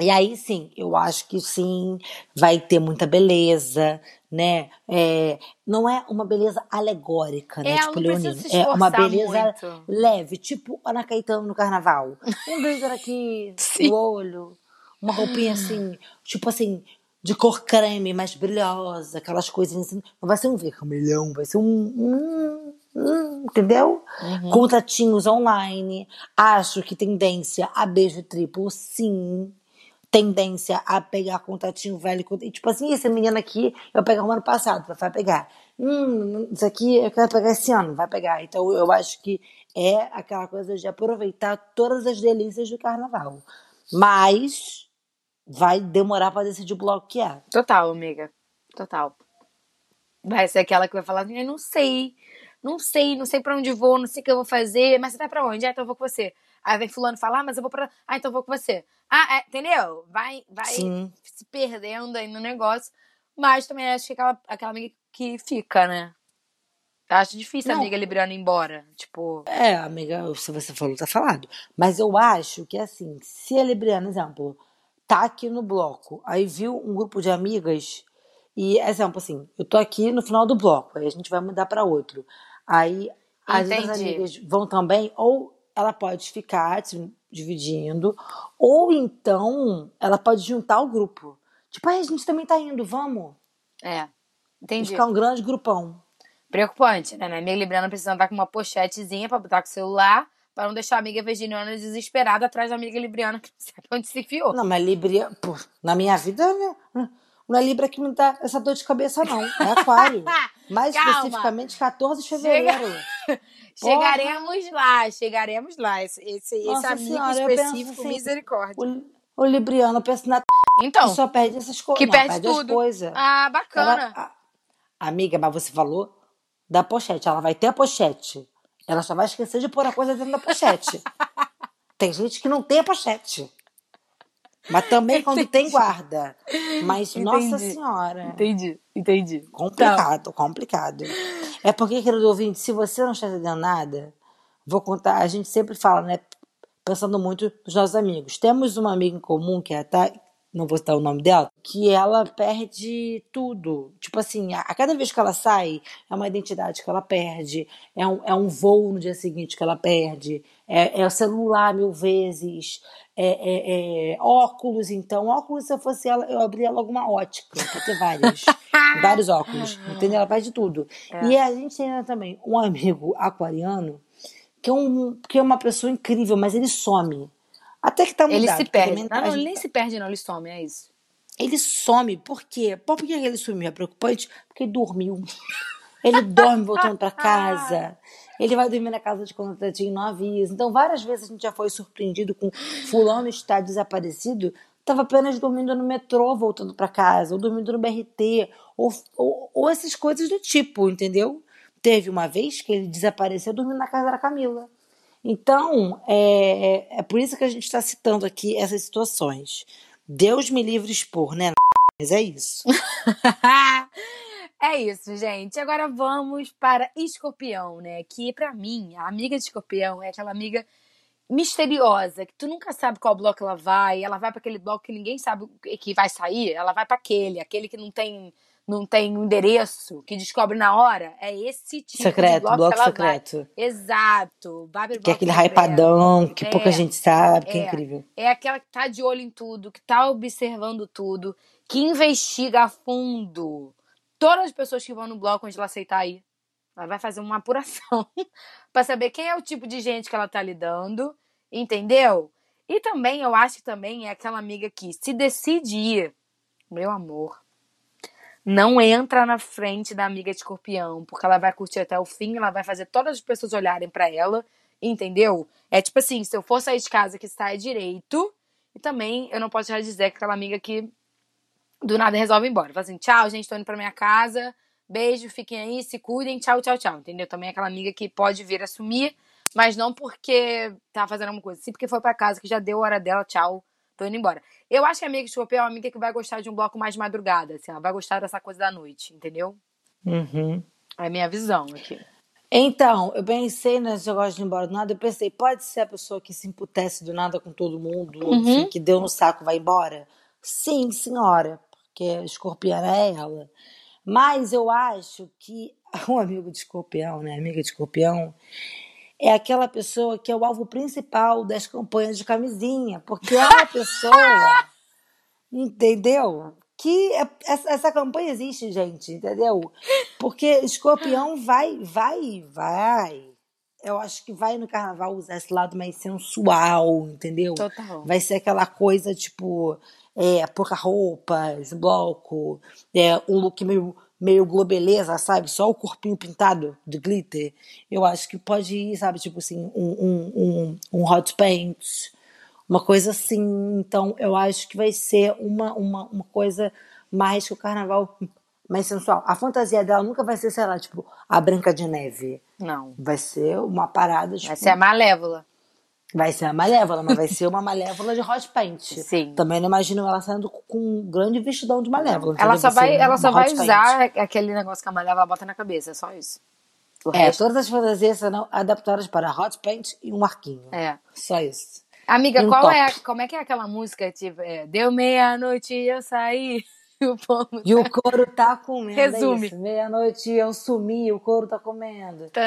E aí sim, eu acho que sim, vai ter muita beleza, né? É, não é uma beleza alegórica, né? É, tipo se É uma beleza muito. leve, tipo Ana Caetano no carnaval. Um glitter aqui Sim. no olho, uma roupinha assim, tipo assim, de cor creme, mais brilhosa, aquelas coisinhas assim. Não vai ser um vermelhão, vai ser um, um entendeu? Uhum. Contatinhos online. Acho que tendência a beijo triplo, sim. Tendência a pegar contatinho velho. E tipo assim, esse menino aqui eu pegar o ano passado, vai pegar. Hum, isso aqui eu quero pegar esse ano, vai pegar. Então eu acho que é aquela coisa de aproveitar todas as delícias do carnaval. Mas vai demorar pra decidir o bloco que é. Total, amiga. Total. Vai ser aquela que vai falar assim, "Ai, não sei, não sei, não sei pra onde vou, não sei o que eu vou fazer, mas você vai pra onde? Ah, então eu vou com você. Aí vem fulano falar, ah, mas eu vou pra... Ah, então eu vou com você. Ah, é, entendeu? Vai, vai Sim. se perdendo aí no negócio, mas também acho que aquela, aquela amiga que fica, né? Acho difícil a Não. amiga libriana ir embora. Tipo, É, amiga, se você falou, tá falado. Mas eu acho que assim, se a Libriana, exemplo, tá aqui no bloco, aí viu um grupo de amigas, e, exemplo, assim, eu tô aqui no final do bloco, aí a gente vai mudar pra outro. Aí as Entendi. amigas vão também, ou ela pode ficar dividindo, ou então ela pode juntar o grupo. Tipo, "Ai, a gente também tá indo, vamos. é. Entendi. ficar um grande grupão. Preocupante, né? Minha amiga libriana precisa andar com uma pochetezinha pra botar com o celular, pra não deixar a amiga virginiana desesperada atrás da amiga libriana que não sabe onde se enfiou. Não, mas Libra, pô, na minha vida, né, não é Libra que me dá essa dor de cabeça, não. É Aquário. Mais Calma. especificamente, 14 de fevereiro. Chegaremos lá, chegaremos lá. Esse, esse, esse Nossa amigo Senhora, específico, assim, misericórdia. O, o Libriano pensa na Então, que só perde essas coisas. que Não, perde perde tudo. coisas. ah, bacana. Ela- a- amiga, mas você falou da pochete. Ela vai ter a pochete. Ela só vai esquecer de pôr a coisa dentro da pochete. tem gente que não tem a pochete. Mas também quando tem, guarda. Mas, nossa Entendi. senhora. Entendi, entendi. Complicado, complicado. É porque, querido ouvinte, se você não está entendendo nada, vou contar. A gente sempre fala, né? Pensando muito nos nossos amigos. Temos uma amiga em comum, que é a Thay, não vou citar o nome dela, que ela perde tudo. Tipo assim, a, a cada vez que ela sai, é uma identidade que ela perde, é um, é um voo no dia seguinte que ela perde, é, é o celular mil vezes, é, é- é óculos, então. Óculos, se eu fosse ela, eu abria logo uma ótica, pra ter vários. vários óculos, entendeu? Ela perde tudo. E a gente tem também um amigo aquariano, que é, um, que é uma pessoa incrível, mas ele some. Até que tá mudado. Ele se perde. Não, não, ele nem se perde, não, ele some, é isso. ele some, por quê? Por que ele sumiu? É preocupante? Porque ele dormiu. Ele dorme voltando pra casa. Ele vai dormir na casa de contratinho e não avisa. Então, várias vezes a gente já foi surpreendido com fulano está desaparecido. Tava apenas dormindo no metrô, voltando pra casa, ou dormindo no BRT, ou, ou, ou essas coisas do tipo, entendeu? Teve uma vez que ele desapareceu dormindo na casa da Camila. Então, é, é por isso que a gente está citando aqui essas situações. Deus me livre expor, né? Mas é isso. é isso, gente. Agora vamos para Escorpião, né? Que pra mim, a amiga de Escorpião é aquela amiga misteriosa, que tu nunca sabe qual bloco ela vai, ela vai para aquele bloco que ninguém sabe que vai sair, ela vai para aquele, aquele que não tem não tem um endereço, que descobre na hora, é esse tipo secreto, de bloco, bloco secreto. vai. Exato. Pro Que é aquele secreto. hypadão que É, pouca gente sabe, que é, é. incrível. É aquela que tá de olho em tudo, que tá observando tudo, que investiga a fundo todas as pessoas que vão no bloco onde ela aceitar ir. Ela vai fazer uma apuração pra saber quem é o tipo de gente que ela tá lidando, entendeu? E também, eu acho que também é aquela amiga que se decide ir, meu amor, não entra na frente da amiga de escorpião, porque ela vai curtir até o fim, ela vai fazer todas as pessoas olharem pra ela, entendeu? É tipo assim, se eu for sair de casa que é direito, e também eu não posso já dizer que aquela amiga que do nada resolve ir embora. Fala assim, tchau, gente, tô indo pra minha casa, beijo, fiquem aí, se cuidem, tchau, tchau, tchau, entendeu? Também é aquela amiga que pode vir assumir, mas não porque tá fazendo alguma coisa, sim porque foi pra casa, que já deu a hora dela, tchau, tô indo embora. Eu acho que a amiga de escorpião é uma amiga que vai gostar de um bloco mais de madrugada, assim, ela vai gostar dessa coisa da noite, entendeu? Uhum. É a minha visão aqui. Então, eu pensei nesse negócio de ir embora do nada, eu pensei, pode ser a pessoa que se emputece do nada com todo mundo, Uhum. enfim, que deu no saco e vai embora? Sim, senhora, porque escorpiana é ela. Mas eu acho que o amigo de escorpião, né, amiga de escorpião, é aquela pessoa que é o alvo principal das campanhas de camisinha, porque é uma pessoa, entendeu? Que é- essa, essa campanha existe, gente, entendeu? Porque escorpião vai, vai, vai. Eu acho que vai no carnaval usar esse lado mais sensual, entendeu? Total. Vai ser aquela coisa tipo, é, pouca roupa, bloco, é, um look meio, meio globeleza, sabe? Só o corpinho pintado de glitter. Eu acho que pode ir, sabe? Tipo assim, um, um, um, um hot paint, uma coisa assim. Então, eu acho que vai ser uma, uma, uma coisa mais que o carnaval mais sensual. A fantasia dela nunca vai ser, sei lá, tipo, a Branca de Neve. Não. Vai ser uma parada, tipo, Vai ser a malévola. Vai ser a Malévola, mas vai ser uma Malévola de hot paint. Sim. Também não imagino ela saindo com um grande vestidão de Malévola. Ela só vai, ela só uma vai paint. usar aquele negócio que a malévola bota na cabeça, é só isso. O É, resto- todas as fantasias serão adaptadas para hot paint e um arquinho. é. Só isso. Amiga, um qual top. é, como é que é aquela música? Tipo, é, deu meia-noite e eu saí. E o povo E o couro tá comendo. Resume. É. Meia-noite eu sumi, o couro tá comendo. tá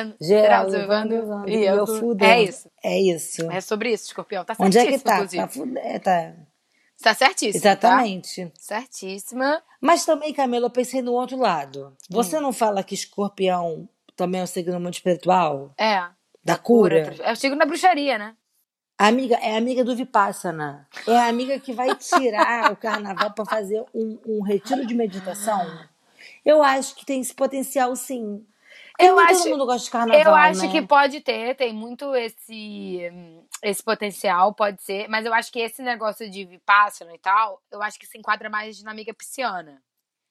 levando levando, e e eu eu fu- fudendo. É isso. É isso. É sobre isso, escorpião. Tá Onde é certíssimo, que tá? inclusive. Tá, fude... é, tá. Tá certíssimo. Exatamente. Tá? Certíssima. Mas também, Camila, eu pensei no outro lado. Você Hum. não fala que escorpião também é um signo muito espiritual? É. Da cura? Eu chego na bruxaria, né? Amiga, é amiga do Vipassana. É a amiga que vai tirar o carnaval para fazer um, um retiro de meditação. Eu acho que tem esse potencial, sim. Eu nem acho- todo mundo gosta de carnaval, eu acho né? que pode ter, tem muito esse esse potencial, pode ser, mas eu acho que esse negócio de vipassana e tal, eu acho que se enquadra mais na amiga pisciana,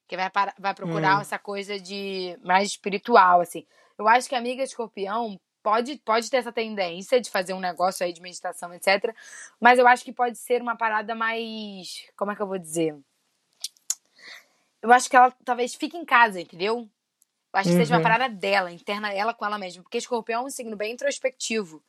que vai, para- vai procurar Hum. essa coisa de mais espiritual, assim. Eu acho que a amiga escorpião pode, pode ter essa tendência de fazer um negócio aí de meditação, etc. Mas eu acho que pode ser uma parada mais. Como é que eu vou dizer? Eu acho que ela talvez fique em casa, entendeu? Eu acho que seja uma Uhum. parada dela, interna ela com ela mesma. Porque escorpião é um signo bem introspectivo.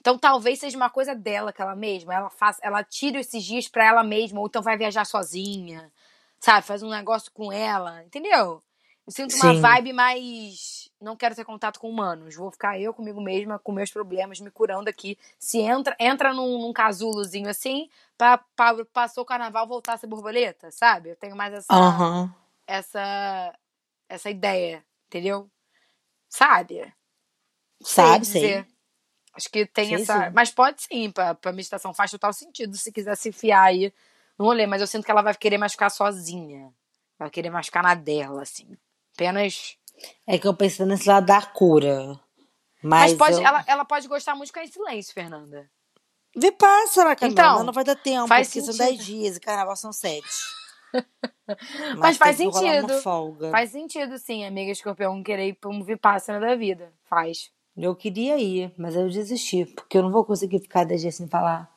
Então talvez seja uma coisa dela com ela mesma. Ela faça, ela tira esses dias pra ela mesma, ou então vai viajar sozinha. Sabe? Faz um negócio com ela. Entendeu? Eu sinto uma Sim. vibe mais. Não quero ter contato com humanos. Vou ficar eu comigo mesma, com meus problemas, me curando aqui. Se entra, entra num, num casulozinho assim, pra, pra passou o carnaval voltar a ser borboleta, sabe? Eu tenho mais essa Aham. essa essa ideia, entendeu? Sabe? Sabe, sei dizer. Acho que tem Sei essa. sim. Mas pode sim, pra, pra meditação faz total sentido se quiser se enfiar aí no rolê. Mas eu sinto que ela vai querer mais ficar sozinha. Vai querer mais ficar na dela, assim. Apenas É que eu pensei nesse lado da cura. Mas, Mas pode, eu... ela, ela pode gostar muito com em silêncio, Fernanda. Vê passa Camila. Então, mas não vai dar tempo, faz porque são sentido. 10 dias e carnaval são 7. Mas faz rolar uma sentido. Faz sentido, sim, amiga escorpião querer ir pra um Vipassana da vida. Faz. Eu queria ir, mas eu desisti, porque eu não vou conseguir ficar 10 dias sem falar.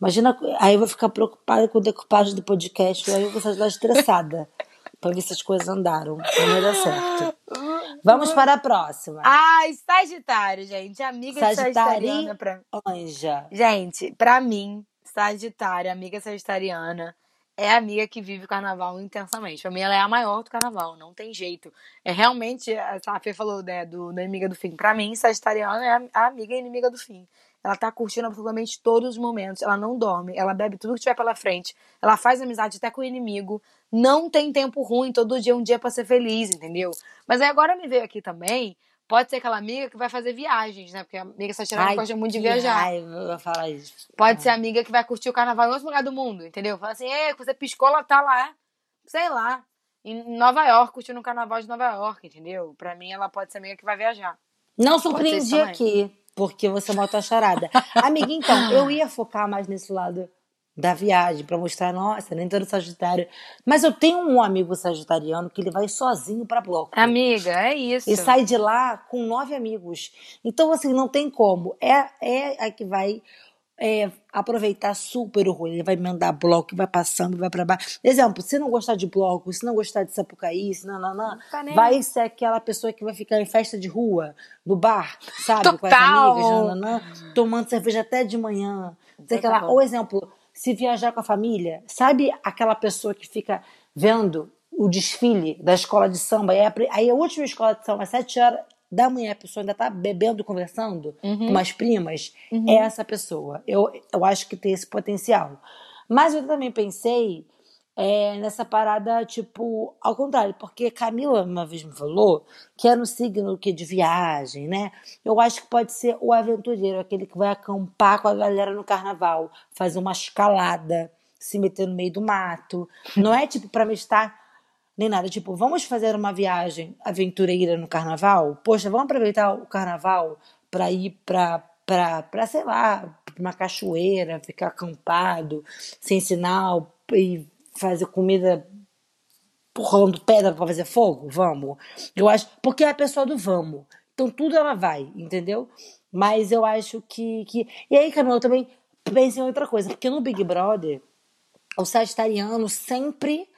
Imagina, aí eu vou ficar preocupada com o decupagem do podcast, aí eu vou sair lá estressada pra ver se as coisas andaram. Não vai dar certo. Vamos para a próxima. Ai, Sagitário, gente. Amiga Sagitariana pra... Anja. Gente, pra mim, Sagitária, amiga sagitariana, é a amiga que vive o carnaval intensamente. Pra mim, ela é a maior do carnaval, não tem jeito. É realmente, a Fê falou, né, do, da inimiga do fim. Pra mim, Sagitariana é a, a amiga e inimiga do fim. Ela tá curtindo absolutamente todos os momentos. Ela não dorme, ela bebe tudo que tiver pela frente. Ela faz amizade até com o inimigo. Não tem tempo ruim, todo dia é um dia pra ser feliz, entendeu? Mas aí agora me veio aqui também. Pode ser aquela amiga que vai fazer viagens, né? Porque a amiga sagitariana Ai, gosta muito de viajar. eu vou falar isso. Pode ser amiga que vai curtir o carnaval em outro lugar do mundo, entendeu? Fala assim, é, você piscou, ela tá lá, sei lá, em Nova York, curtindo o carnaval de Nova York, entendeu? Pra mim, ela pode ser amiga que vai viajar. Não surpreendi aqui, porque você bota a charada. Amiga, então, eu ia focar mais nesse lado da viagem, pra mostrar, nossa, nem todo Sagitário. Mas eu tenho um amigo sagitariano que ele vai sozinho pra bloco. Amiga, é isso. E sai de lá com nove amigos. Então, assim, não tem como. É, é a que vai é, aproveitar super o rolê. Ele vai mandar bloco, vai passando, vai pra baixo. Exemplo, se não gostar de bloco, se não gostar de Sapucaí, se não, não, não, Tá nem vai ser aquela pessoa que vai ficar em festa de rua, no bar, sabe? Com as Total. amigas, não, não, não, tomando cerveja até de manhã. Sei. Total. Ou exemplo, se viajar com a família, sabe aquela pessoa que fica vendo o desfile da escola de samba? E aí a pri- aí a última escola de samba, às sete horas da manhã, a pessoa ainda tá bebendo, conversando Uhum. com umas primas. É essa pessoa. Eu, eu acho que tem esse potencial. Mas eu também pensei é, nessa parada, tipo, ao contrário, porque Camila uma vez me falou que era um signo que de viagem, né? Eu acho que pode ser o aventureiro, aquele que vai acampar com a galera no carnaval, fazer uma escalada, se meter no meio do mato. Não é tipo pra meditar nem nada, tipo, vamos fazer uma viagem aventureira no carnaval? Poxa, vamos aproveitar o carnaval pra ir pra, pra, pra sei lá, uma cachoeira, ficar acampado, sem sinal e fazer comida rolando pedra pra fazer fogo? Vamos. Eu acho. Porque é a pessoa do vamos. Então tudo ela vai, entendeu? Mas eu acho que. que... E aí, Camila, eu também pensei em outra coisa. Porque no Big Brother, o sagitariano sempre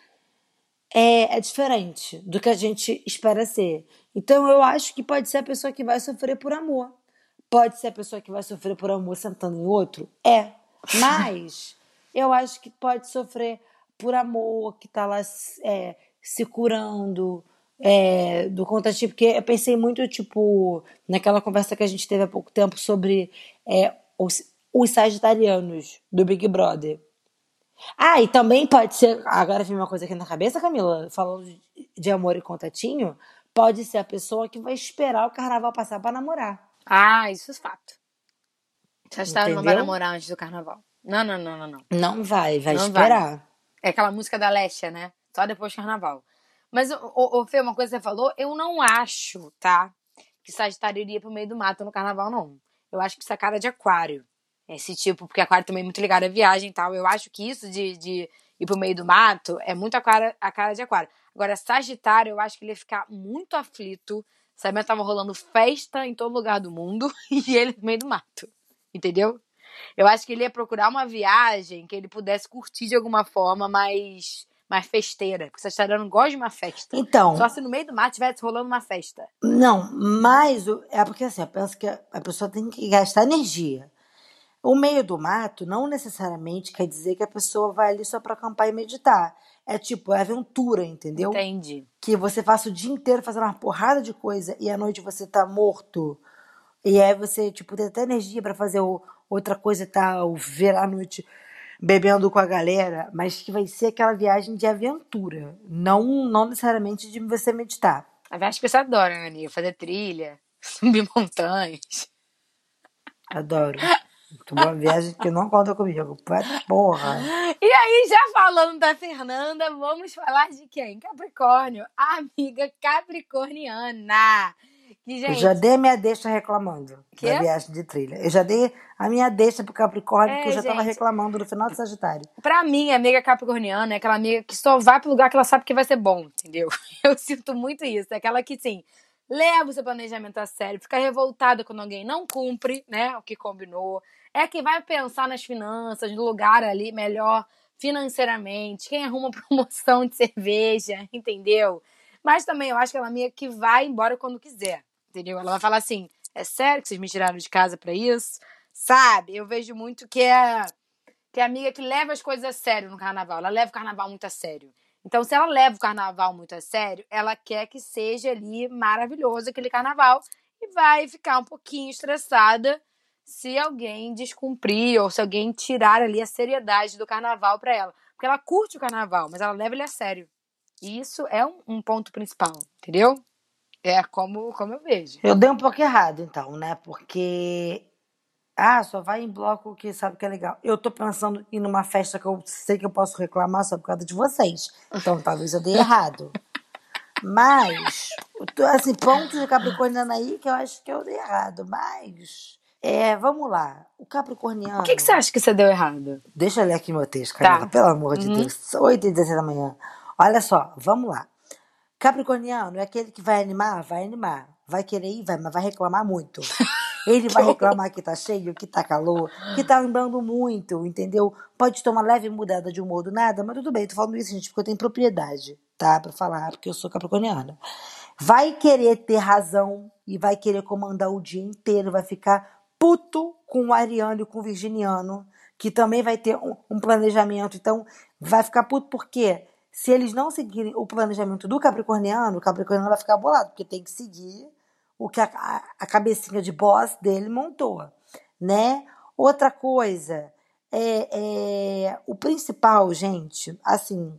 é, é diferente do que a gente espera ser. Então eu acho que pode ser a pessoa que vai sofrer por amor. Pode ser a pessoa que vai sofrer por amor sentando em outro? É. Mas eu acho que pode sofrer por amor, que tá lá é, se curando é, do contatinho. Porque eu pensei muito, tipo, naquela conversa que a gente teve há pouco tempo sobre é, os, os sagitarianos do Big Brother. Ah, e também pode ser. Agora vem uma coisa aqui na cabeça, Camila, falando de- amor e contatinho. Pode ser a pessoa que vai esperar o carnaval passar pra namorar. Ah, isso é fato. Sagitário não vai namorar antes do carnaval. Não, não, não, não, não. Não vai, vai Não esperar. É aquela música da Lesha, né? Só depois do carnaval. Mas, ô, ô, Fê, uma coisa que você falou, eu não acho, tá? Que Sagitário iria pro meio do mato no carnaval, não. Eu acho que isso é cara de aquário. Esse tipo, porque aquário também é muito ligado à viagem e tal. Eu acho que isso de, de ir pro meio do mato é muito a cara, a cara de aquário. Agora, Sagitário, eu acho que ele ia ficar muito aflito. Sabe, tava rolando festa em todo lugar do mundo e ele no meio do mato. Entendeu? Eu acho que ele ia procurar uma viagem que ele pudesse curtir de alguma forma mais, mais festeira. Porque Sagitário não gosta de uma festa. Então, Só se no meio do mato tivesse rolando uma festa. não, mas é porque assim, eu penso que a a pessoa tem que gastar energia. O meio do mato não necessariamente quer dizer que a pessoa vai ali só pra acampar e meditar. É tipo, é aventura, entendeu? Entendi. que você passa o dia inteiro fazendo uma porrada de coisa e à noite você tá morto. E aí você, tipo, tem até energia pra fazer o- outra coisa e tal, ver à noite bebendo com a galera, mas que vai ser aquela viagem de aventura, não, não necessariamente de você meditar. A viagem que você adora, né, amiga? Fazer trilha, subir montanhas. Adoro. Uma viagem que não conta comigo. Porra. E aí, já falando da Fernanda, vamos falar de quem? Capricórnio. A amiga capricorniana. Que, Eu gente, já dei a minha deixa reclamando Quê? da viagem de trilha. Eu já dei a minha deixa pro Capricórnio, É, porque eu já tava gente. reclamando no final do Sagitário. pra mim, a amiga capricorniana é aquela amiga que só vai pro lugar que ela sabe que vai ser bom, entendeu? Eu sinto muito isso. É aquela que, sim, leva o seu planejamento a sério, fica revoltada quando alguém não cumpre, né, o que combinou. É quem vai pensar nas finanças, no lugar ali melhor financeiramente, quem arruma promoção de cerveja, entendeu? Mas também eu acho que ela é uma amiga que vai embora quando quiser, entendeu? Ela vai falar assim: é sério que vocês me tiraram de casa pra isso? Sabe? Eu vejo muito que é que é a amiga que leva as coisas a sério no carnaval. Ela leva o carnaval muito a sério. Então, se ela leva o carnaval muito a sério, ela quer que seja ali maravilhoso aquele carnaval e vai ficar um pouquinho estressada se alguém descumprir ou se alguém tirar ali a seriedade do carnaval pra ela. Porque ela curte o carnaval, mas ela leva ele a sério. E isso é um, um ponto principal, entendeu? É como, como eu vejo. Eu dei um pouco errado, então, né? Porque. Ah, só vai em bloco que sabe que é legal. Eu tô pensando em ir numa festa que eu sei que eu posso reclamar só por causa de vocês. Então talvez eu dei errado. Mas, assim, pontos de Capricorniano aí que eu acho que eu dei errado. Mas, é, vamos lá. O Capricorniano. O que, que você acha que você deu errado? Deixa eu ler aqui meu texto, Tá. Camila, pelo amor de Uhum. Deus. 8 e 16 da manhã. Olha só, vamos lá. Capricorniano é aquele que vai animar? Vai animar. Vai querer ir? Vai, mas vai reclamar muito. Ele vai reclamar que tá cheio, que tá calor, que tá lembrando muito, entendeu? Pode tomar leve mudada de humor do nada, mas tudo bem, tô falando isso, gente, porque eu tenho propriedade, tá? Pra falar, porque eu sou capricorniana. Vai querer ter razão e vai querer comandar o dia inteiro, vai ficar puto com o ariano e com o virginiano, que também vai ter um, um planejamento. Então, vai ficar puto porque se eles não seguirem o planejamento do capricorniano, o capricorniano vai ficar bolado, porque tem que seguir o que a, a, a cabecinha de boss dele montou, né? Outra coisa, é, é, o principal, gente, assim,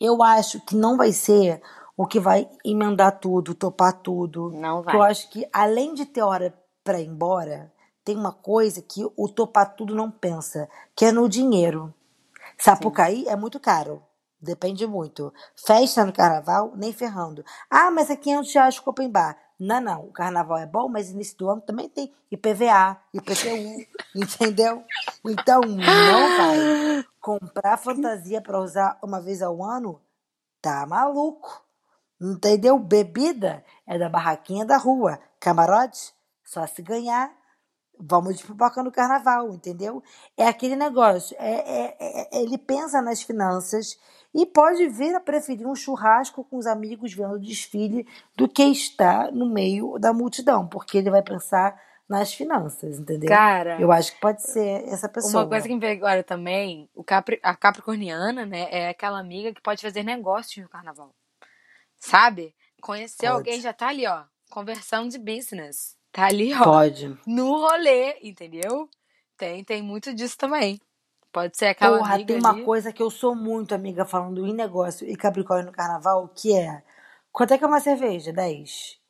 eu acho que não vai ser o que vai emendar tudo, topar tudo. Não Porque eu acho que, além de ter hora pra ir embora, tem uma coisa que o topar tudo não pensa, que é no dinheiro. Sapucaí é muito caro. Depende muito. Festa no carnaval, nem ferrando. Ah, mas é 500 reais open bar. Não, não. O carnaval é bom, mas início do ano também tem IPVA, IPTU, entendeu? Então, não vai comprar fantasia pra usar uma vez ao ano. Tá maluco. Entendeu? Bebida é da barraquinha da rua. Camarote, só se ganhar. Vamos de pipoca no carnaval, entendeu? É aquele negócio. É, é- é- ele pensa nas finanças e pode vir a preferir um churrasco com os amigos vendo o desfile do que estar no meio da multidão, porque ele vai pensar nas finanças, entendeu? Cara, Eu acho que pode ser essa pessoa. uma coisa que me veio agora também, o Capri, a Capricorniana, né, é aquela amiga que pode fazer negócio no carnaval. Sabe? Conhecer Pode. alguém já tá ali, ó, conversão de business. Tá ali, ó, Pode. no rolê, entendeu? Tem, tem muito disso também. Pode ser aquela Porra, amiga tem uma ali. coisa que eu sou muito amiga falando em negócio e Capricórnio no carnaval, que é. Quanto é que é uma cerveja? 10.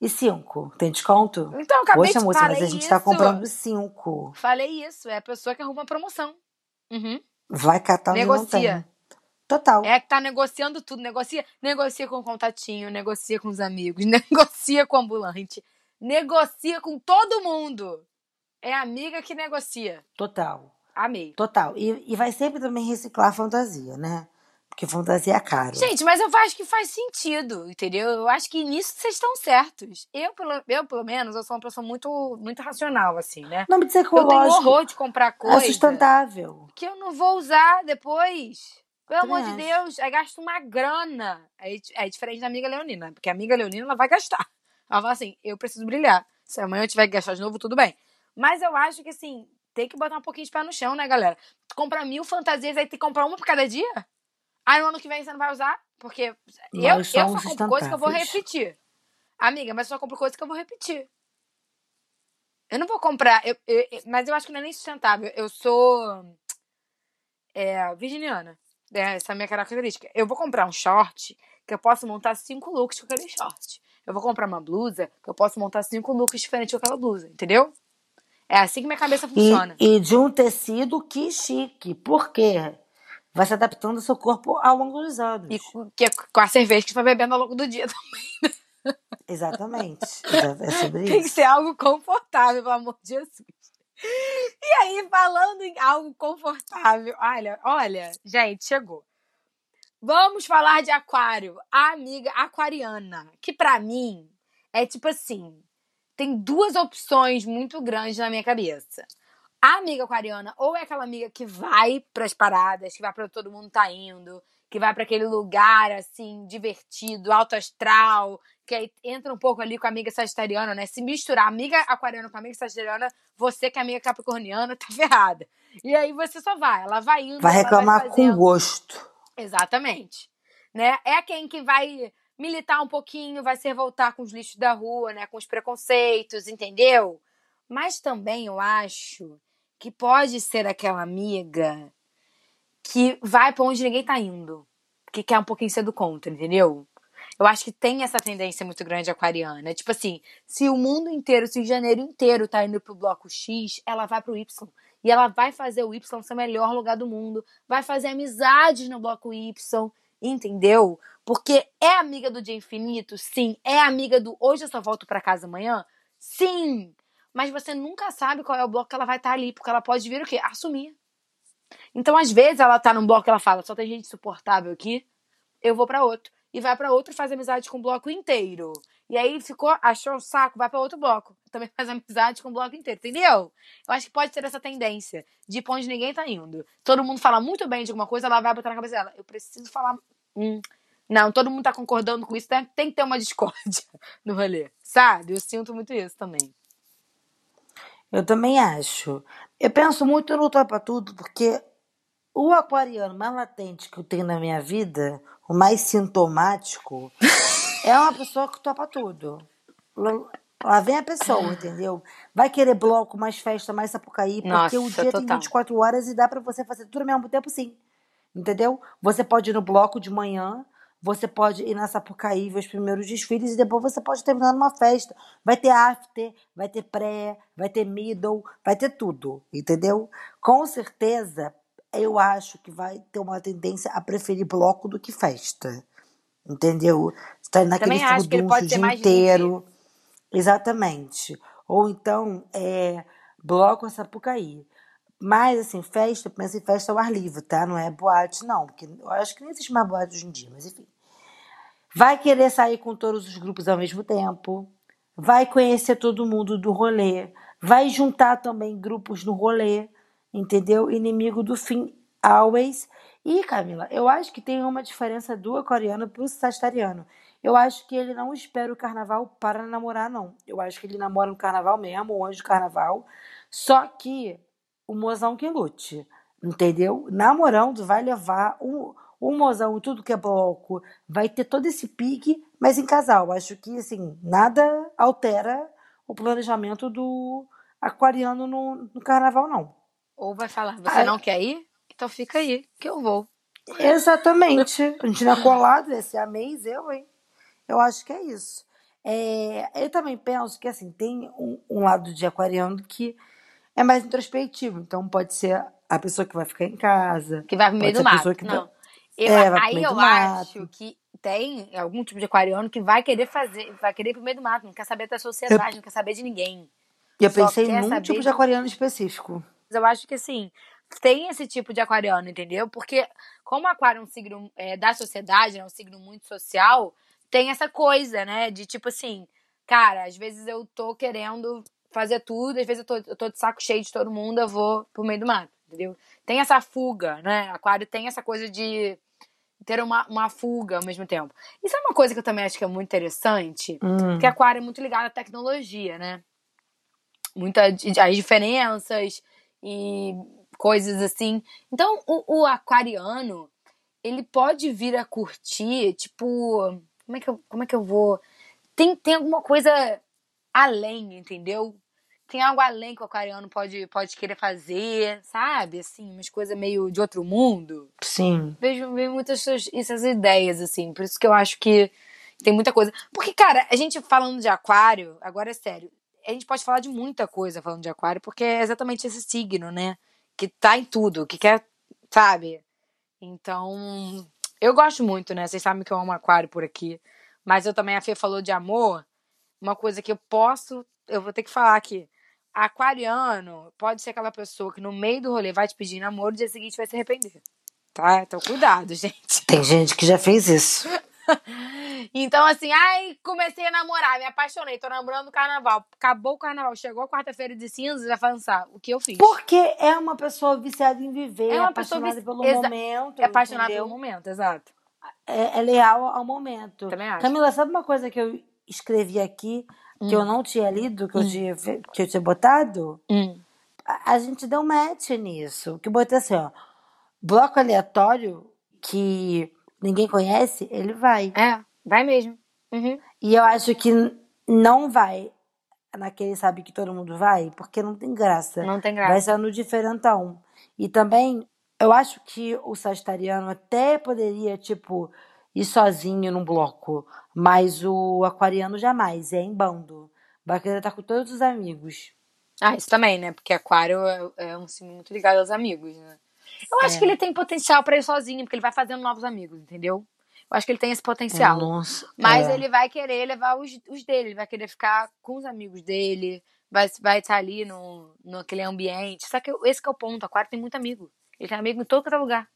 E 5? Tem desconto? Então, acabei Poxa, de moça, mas a gente tá isso. comprando 5. Falei isso, é a pessoa que arruma promoção. Uhum. Vai catar onde não Negocia. tem. Total. É que tá negociando tudo. Negocia, negocia com o contatinho, negocia com os amigos, negocia com o ambulante, negocia com todo mundo. É amiga que negocia. Total. Amei. Total. E, e vai sempre também reciclar a fantasia, né? Porque fantasia é caro. Gente, mas eu acho que faz sentido, entendeu? Eu acho que nisso vocês estão certos. Eu, pelo, eu, pelo menos, eu sou uma pessoa muito, muito racional, assim, né? Não precisa Eu tenho horror de comprar É coisa sustentável. que eu não vou usar depois. Pelo Também amor de acho. Deus, aí gasto uma grana. Aí é diferente da amiga Leonina, porque a amiga Leonina ela vai gastar. Ela fala assim: eu preciso brilhar. Se amanhã eu tiver que gastar de novo, tudo bem. Mas eu acho que assim, tem que botar um pouquinho de pé no chão, né, galera? Comprar mil fantasias, aí tem que comprar uma por cada dia? Aí no ano que vem você não vai usar? Porque eu, eu Nós só compro coisa que eu vou repetir. Amiga, mas eu só compro coisa que eu vou repetir. Eu não vou comprar, eu- eu- eu- mas eu acho que não é nem sustentável. Eu sou é, virginiana. É, essa é a minha característica. Eu vou comprar um short que eu posso montar cinco looks com aquele short. Eu vou comprar uma blusa que eu posso montar cinco looks diferentes com aquela blusa, entendeu? É assim que minha cabeça funciona. E, e de um tecido que chique. Por quê? Vai se adaptando ao seu corpo ao longo dos anos. E com, que, é com a cerveja que você vai bebendo ao longo do dia também. Exatamente. É sobre Tem que isso. ser algo confortável, pelo amor de Jesus. E aí, falando em algo confortável, olha, olha, gente, chegou. Vamos falar de aquário. A amiga aquariana, que pra mim é tipo assim, tem duas opções muito grandes na minha cabeça. A amiga aquariana ou é aquela amiga que vai pras paradas, que vai pra onde todo mundo tá indo, que vai pra aquele lugar assim divertido, alto astral, que aí entra um pouco ali com a amiga sagitariana, né? Se misturar amiga aquariana com amiga sagitariana, você que é amiga capricorniana tá ferrada. E aí você só vai, ela vai indo, Vai reclamar com fazendo. gosto. Exatamente. Né? É quem que vai militar um pouquinho, vai se revoltar com os lixos da rua, né? Com os preconceitos, entendeu? Mas também eu acho que pode ser aquela amiga que vai pra onde ninguém tá indo. Que quer um pouquinho ser do contra, entendeu? Eu acho que tem essa tendência muito grande aquariana. Tipo assim, se o mundo inteiro, se o janeiro inteiro tá indo pro bloco X, ela vai pro Y. E ela vai fazer o Y ser o melhor lugar do mundo. Vai fazer amizades no bloco Y. Entendeu? Porque é amiga do dia infinito? Sim. É amiga do hoje eu só volto pra casa amanhã? Sim. Mas você nunca sabe qual é o bloco que ela vai estar ali. Porque ela pode vir o quê? Assumir. Então, às vezes, ela tá num bloco que ela fala, só tem gente insuportável aqui, eu vou pra outro. E vai pra outro e faz amizade com o bloco inteiro. E aí ficou, achou o saco, vai pra outro bloco. Também faz amizade com o bloco inteiro, entendeu? Eu acho que pode ter essa tendência de ir pra onde ninguém tá indo. Todo mundo fala muito bem de alguma coisa, ela vai botar na cabeça dela. Eu preciso falar. Hum, não, todo mundo tá concordando com isso, tem, tem que ter uma discórdia no rolê. Sabe? Eu sinto muito isso também. Eu também acho. Eu penso muito no topa tudo, porque o aquariano mais latente que eu tenho na minha vida, o mais sintomático, é uma pessoa que topa tudo. Lá- vem a pessoa, entendeu? Vai querer bloco, mais festa, mais sapucaí, porque o Nossa, dia tem total. 24 horas e dá pra você fazer tudo ao mesmo tempo, sim. Entendeu? Você pode ir no bloco de manhã, você pode ir na Sapucaí ver os primeiros desfiles e depois você pode terminar numa festa. Vai ter after, vai ter pré, vai ter middle, vai ter tudo, entendeu? Com certeza, eu acho que vai ter uma tendência a preferir bloco do que festa. Entendeu? Está naquele Também acho que ele o pode ser mais inteiro. Exatamente. Ou então, é, bloco a Sapucaí. Mas, assim, festa, pensa em festa ao ar livre, tá? Não é boate, não. Porque eu acho que nem existe mais boate hoje em dia, mas enfim. Vai querer sair com todos os grupos ao mesmo tempo. Vai conhecer todo mundo do rolê. Vai juntar também grupos no rolê. Entendeu? Inimigo do fim, always. E, Camila, eu acho que tem uma diferença do aquariano pro sagitariano. Eu acho que ele não espera o carnaval para namorar, não. Eu acho que ele namora no carnaval mesmo, o anjo do carnaval. Só que o mozão que lute, entendeu? Namorando vai levar um, um mozão e tudo que é bloco, vai ter todo esse pique, mas em casal. Acho que, assim, nada altera o planejamento do aquariano no, no carnaval, não. Ou vai falar, você Ah, não quer ir? Então fica aí, que eu vou. Exatamente. A gente não é colado, esse é a mês, eu, hein? Eu acho que é isso. É, eu também penso que, assim, tem um, um lado de aquariano que é mais introspectivo. Então, pode ser a pessoa que vai ficar em casa, Que vai pro meio do ser a pessoa mato. que Não. vai... Eu, É, aí eu do acho que tem algum tipo de aquariano que vai querer fazer, vai querer ir pro meio do mato, não quer saber da sociedade, não quer saber de ninguém. E eu Só pensei num tipo de de- aquariano específico. Mas eu acho que assim, tem esse tipo de aquariano, entendeu? Porque como aquário é um signo é, da sociedade, é um signo muito social, tem essa coisa, né? De tipo assim, cara, às vezes eu tô querendo fazer tudo, às vezes eu tô, eu tô de saco cheio de todo mundo, eu vou pro meio do mato, entendeu? Tem essa fuga, né? Aquário tem essa coisa de ter uma, uma fuga ao mesmo tempo. Isso é uma coisa que eu também acho que é muito interessante, Hum. porque aquário é muito ligado à tecnologia, né? Muitas as diferenças e coisas assim. Então, o, o aquariano, ele pode vir a curtir, tipo, como é que eu, como é que eu vou? Tem, tem alguma coisa além, entendeu? Tem algo além que o aquariano pode, pode querer fazer, sabe? Assim, umas coisas meio de outro mundo Sim. vejo, vejo muitas essas, essas ideias, assim. Por isso que eu acho que tem muita coisa. Porque, cara, a gente falando de aquário, agora é sério. a gente pode falar de muita coisa falando de aquário, porque é exatamente esse signo, né? Que tá em tudo, que quer, sabe? Então, eu gosto muito, né? Vocês sabem que eu amo aquário por aqui. Mas eu também, a Fê falou de amor, uma coisa que eu posso, eu vou ter que falar aqui. Aquariano pode ser aquela pessoa que no meio do rolê vai te pedir namoro e dia seguinte vai se arrepender. Tá? Então cuidado, gente. Tem gente que já fez isso. Então, assim, ai, comecei a namorar, me apaixonei, tô namorando no carnaval. Acabou o carnaval, chegou a quarta-feira de cinzas, vai pensar o que eu fiz. Porque é uma pessoa viciada em viver, É uma pessoa apaixonada vici- pelo exa- momento. É apaixonado entendeu? pelo momento, exato. É, é leal ao momento. Também acho. Camila, sabe uma coisa que eu escrevi aqui, que Hum. eu não tinha lido, que eu, tinha, que eu tinha botado? Hum. A, a gente deu match nisso. Que eu botei assim, ó. Bloco aleatório que ninguém conhece, ele vai. É, vai mesmo. Uhum. E eu acho que não vai naquele sabe que todo mundo vai, porque não tem graça. Não tem Vai graça. ser no diferentão. E também, eu acho que o sagitariano até poderia, tipo, ir sozinho num bloco, mas o aquariano jamais, é em bando. Vai querer estar com todos os amigos. Ah, isso também, né? Porque aquário é, é um signo muito ligado aos amigos, né? Eu acho É. que ele tem potencial pra ir sozinho, porque ele vai fazendo novos amigos, entendeu? Eu acho que ele tem esse potencial. Nossa, Mas é. ele vai querer levar os, os dele, ele vai querer ficar com os amigos dele, vai, vai estar ali no, naquele ambiente. Só que esse que é o ponto, aquário tem muito amigo. Ele tem amigo em todo é lugar.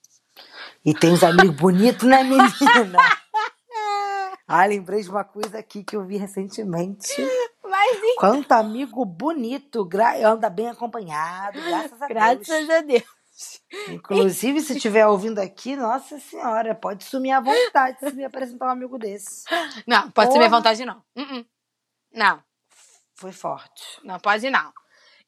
E tem uns amigos bonitos, né, menina? ah, lembrei de uma coisa aqui que eu vi recentemente. Mas Quanto amigo bonito, gra... anda bem acompanhado, graças a Deus. graças a Deus. Inclusive, se estiver ouvindo aqui, nossa senhora, pode sumir à vontade se me apresentar um amigo desse. Não, pode ser minha Porra. vontade, não. Uh-uh. Não, Foi forte. não pode não.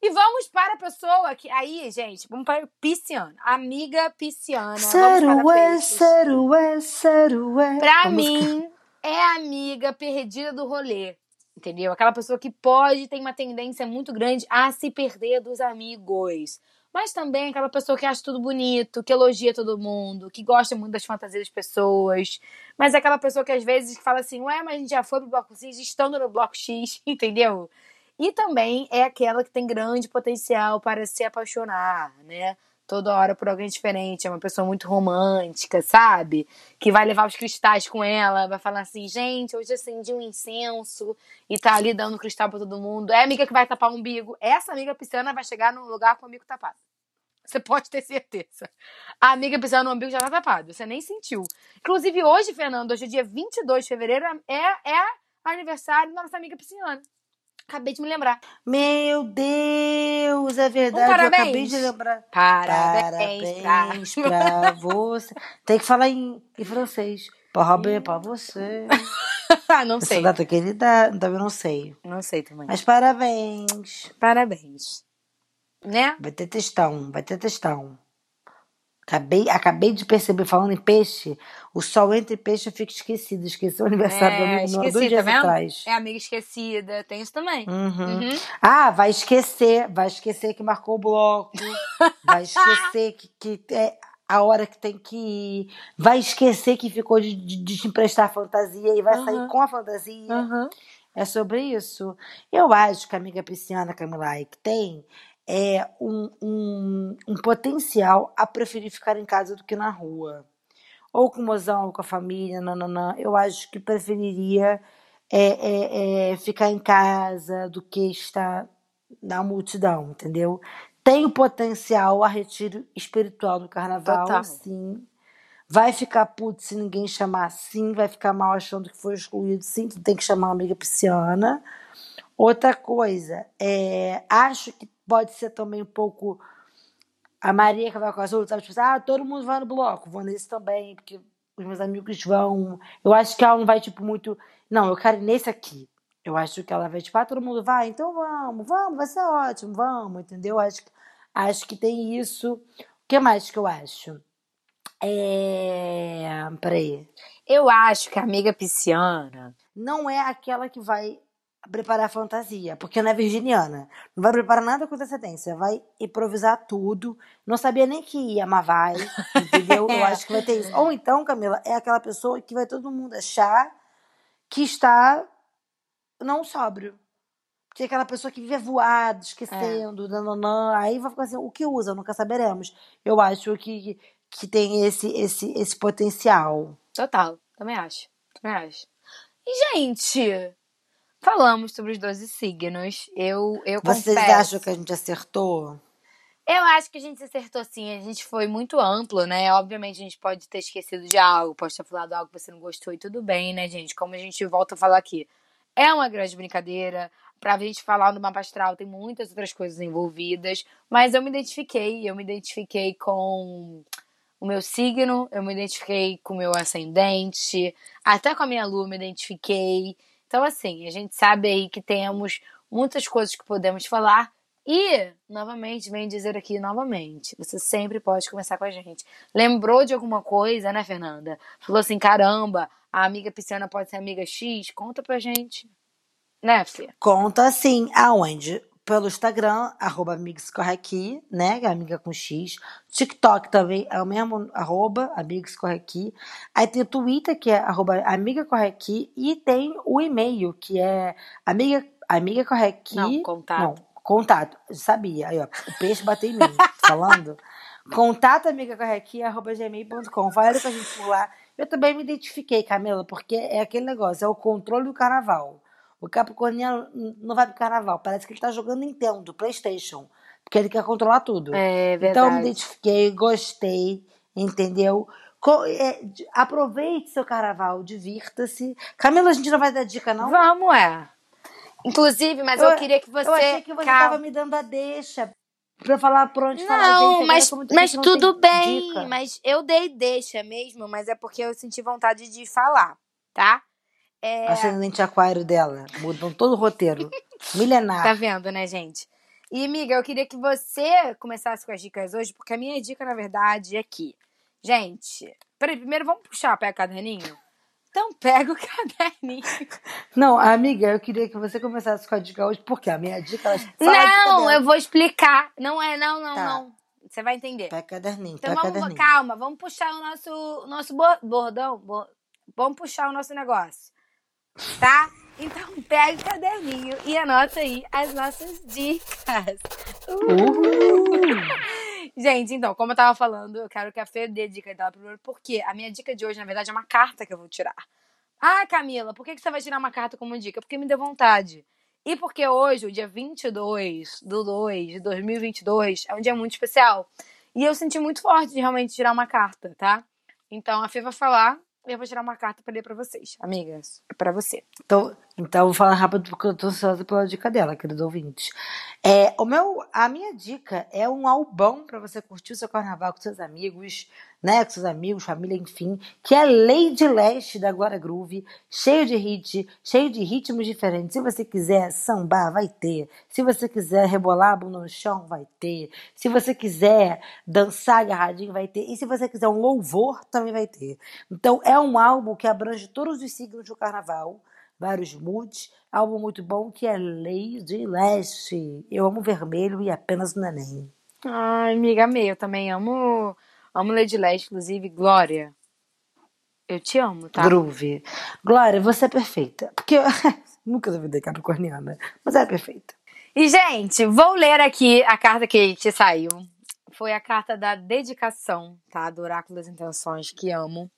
E vamos para a pessoa que. Aí, gente, vamos para pisciana. Amiga pisciana. Vamos Sarué, sarué, sarué. Pra música- mim, é a amiga perdida do rolê. Entendeu? Aquela pessoa que pode ter uma tendência muito grande a se perder dos amigos. Mas também aquela pessoa que acha tudo bonito, que elogia todo mundo, que gosta muito das fantasias das pessoas. Mas é aquela pessoa que às vezes fala assim, ué, mas a gente já foi pro bloco X, estando no bloco X, entendeu? E também é aquela que tem grande potencial para se apaixonar, né? Toda hora por alguém diferente, é uma pessoa muito romântica, sabe? Que vai levar os cristais com ela, vai falar assim, gente, hoje acendi um incenso e tá ali dando cristal pra todo mundo. É amiga que vai tapar o umbigo. Essa amiga pisciana vai chegar num lugar com o umbigo tapado. Você pode ter certeza. A amiga pisciana no umbigo já tá tapado, você nem sentiu. Inclusive hoje, Fernando, hoje é dia 22 de fevereiro, é, é aniversário da nossa amiga pisciana. Acabei de me lembrar. Meu Deus, é verdade. Um eu parabéns. acabei de lembrar. Parabéns, Parabéns pra você. Tem que falar em, em francês. Parabéns pra você. pra... não Essa sei. data que ele dá, também não sei. Não sei também. Mas parabéns. Parabéns. Né? Vai ter textão, vai ter textão. Acabei, acabei de perceber, falando em peixe, o sol entre peixe eu fico esquecido. Esqueci o aniversário do É, amigo meu há esqueci, dois tá dias vendo? atrás. É amiga esquecida, tem isso também. Uhum. Uhum. Ah, vai esquecer, vai esquecer que marcou o bloco, vai esquecer que, que é a hora que tem que ir, vai esquecer que ficou de, de, de te emprestar a fantasia e vai Aham. sair com a fantasia. Uhum. É sobre isso. Eu acho que a amiga pisciana Camila que tem é um, um, um potencial a preferir ficar em casa do que na rua. Ou com o mozão, ou com a família, nananã. Eu acho que preferiria é, é, é, ficar em casa do que estar na multidão, entendeu? Tem o potencial a retiro espiritual do carnaval, Total. sim. Vai ficar puto se ninguém chamar, sim. Vai ficar mal achando que foi excluído, sim. Tu tem que chamar uma amiga pisciana. Outra coisa, é, acho que pode ser também um pouco a Maria que vai com as outras, sabe? Tipo assim, ah, todo mundo vai no bloco, vou nesse também, porque os meus amigos vão. Eu acho que ela não vai, tipo, muito. Não, eu quero ir nesse aqui. Eu acho que ela vai, tipo, ah, todo mundo vai, então vamos, vamos, vai ser ótimo, vamos, entendeu? Acho, que- acho que tem isso. O que mais que eu acho? É. Peraí. Eu acho que a amiga pisciana. não é aquela que vai preparar a fantasia, porque não é virginiana. Não vai preparar nada com antecedência, vai improvisar tudo. Não sabia nem que ia, mas vai, entendeu? Eu É. acho que vai ter isso. Ou então, Camila, é aquela pessoa que vai todo mundo achar que está não sóbrio. tem aquela pessoa que vive voado, esquecendo, nananã, aí vai ficar assim, o que usa? Nunca saberemos. Eu acho que, que tem esse, esse, esse potencial. Total, também acho. Também acho. E, gente, falamos sobre os 12 signos. Eu, eu Vocês confesso. acham que a gente acertou? Eu acho que a gente acertou sim, a gente foi muito amplo, né? Obviamente a gente pode ter esquecido de algo, pode ter falado algo que você não gostou e tudo bem, né, gente? Como a gente volta a falar aqui. É uma grande brincadeira. Pra gente falar no mapa astral, tem muitas outras coisas envolvidas. Mas eu me identifiquei, eu me identifiquei com o meu signo, eu me identifiquei com o meu ascendente, até com a minha lua eu me identifiquei. Então, assim, a gente sabe aí que temos muitas coisas que podemos falar. E, novamente, venho dizer aqui novamente, você sempre pode conversar com a gente. Lembrou de alguma coisa, né, Fernanda? Falou assim, caramba, a amiga pisciana pode ser amiga X? Conta pra gente. Né, Fê? Conta assim, aonde? Pelo Instagram, arroba amigoscorrequi, né? que é Amiga com X. TikTok também é o mesmo, arroba amigoscorrequi. Aí tem o Twitter, que é arroba amigacorrequi. E tem o e-mail, que é amiga, amigacorrequi. Não, contato. Não, contato. Sabia. Aí, ó, o peixe bateu em mim, falando. Contato amigacorrequi, arroba gmail.com. Falaram com a gente por lá. Eu também me identifiquei, Camila, porque é aquele negócio, é o controle do carnaval. O Capricorniano não vai pro carnaval, parece que ele tá jogando Nintendo, Playstation, porque ele quer controlar tudo. É Então eu me verdade. identifiquei, gostei, entendeu? É, aproveite seu carnaval, divirta-se. Camila, a gente não vai dar dica, não? Vamos, é. Inclusive, mas eu, Eu- queria que você. Eu achei que você Calma. tava me dando a deixa pra falar por onde falar. Não, gente, agora mas, mas gente não tudo bem. dica. Mas eu dei deixa mesmo, mas é porque eu senti vontade de falar, tá? É, Ascendente aquário dela, mudam todo o roteiro. Milenar. tá vendo, né, gente? E, amiga, eu queria que você começasse com as dicas hoje, porque a minha dica, na verdade, é que, gente, peraí, primeiro vamos puxar, pega o caderninho? Então pega o caderninho. Não, amiga, eu queria que você começasse com a dica hoje, porque a minha dica ela Não, eu vou explicar. Não é, não, não, Tá. não. Você vai entender. Pega caderninho, Então vamos, caderninho. calma, vamos puxar o nosso, o nosso bo- bordão. bo- vamos puxar o nosso negócio. Tá? Então pega o caderninho e anota aí as nossas dicas. Uhul. Gente, então, como eu tava falando, eu quero que a Fê dê dica dela primeiro, porque a minha dica de hoje, na verdade, é uma carta que eu vou tirar. Ah, Camila, por que que você vai tirar uma carta como dica? Porque me deu vontade. E porque hoje, o dia 22 do 2 de 2022, é um dia muito especial. E eu senti muito forte de realmente tirar uma carta, tá? Então a Fê vai falar eu vou tirar uma carta pra ler pra vocês. Amigas, pra você. Então, então vou falar rápido porque eu tô ansiosa pela dica dela, queridos ouvintes. É, o meu, a minha dica é um albão para você curtir o seu carnaval com seus amigos, né? Com seus amigos, família, enfim, que é Lady Leste da Glória Groove, cheio de hit, cheio de ritmos diferentes. Se você quiser sambar, vai ter. Se você quiser rebolar a bunda no chão, vai ter. Se você quiser dançar agarradinho, vai ter. E se você quiser um louvor, também vai ter. Então, é um álbum que abrange todos os signos do carnaval, vários moods. Álbum muito bom que é Lady Leste. Eu amo vermelho e apenas o neném. Ai, amiga, amei. Eu também amo, amo Lady Leste, inclusive, Glória. Eu te amo, tá? Groove. Glória, você é perfeita. Porque eu nunca duvidei capricorniana, mas é perfeita. E, gente, vou ler aqui a carta que te saiu. Foi a carta da dedicação, tá? Do Oráculo das Intenções, que amo.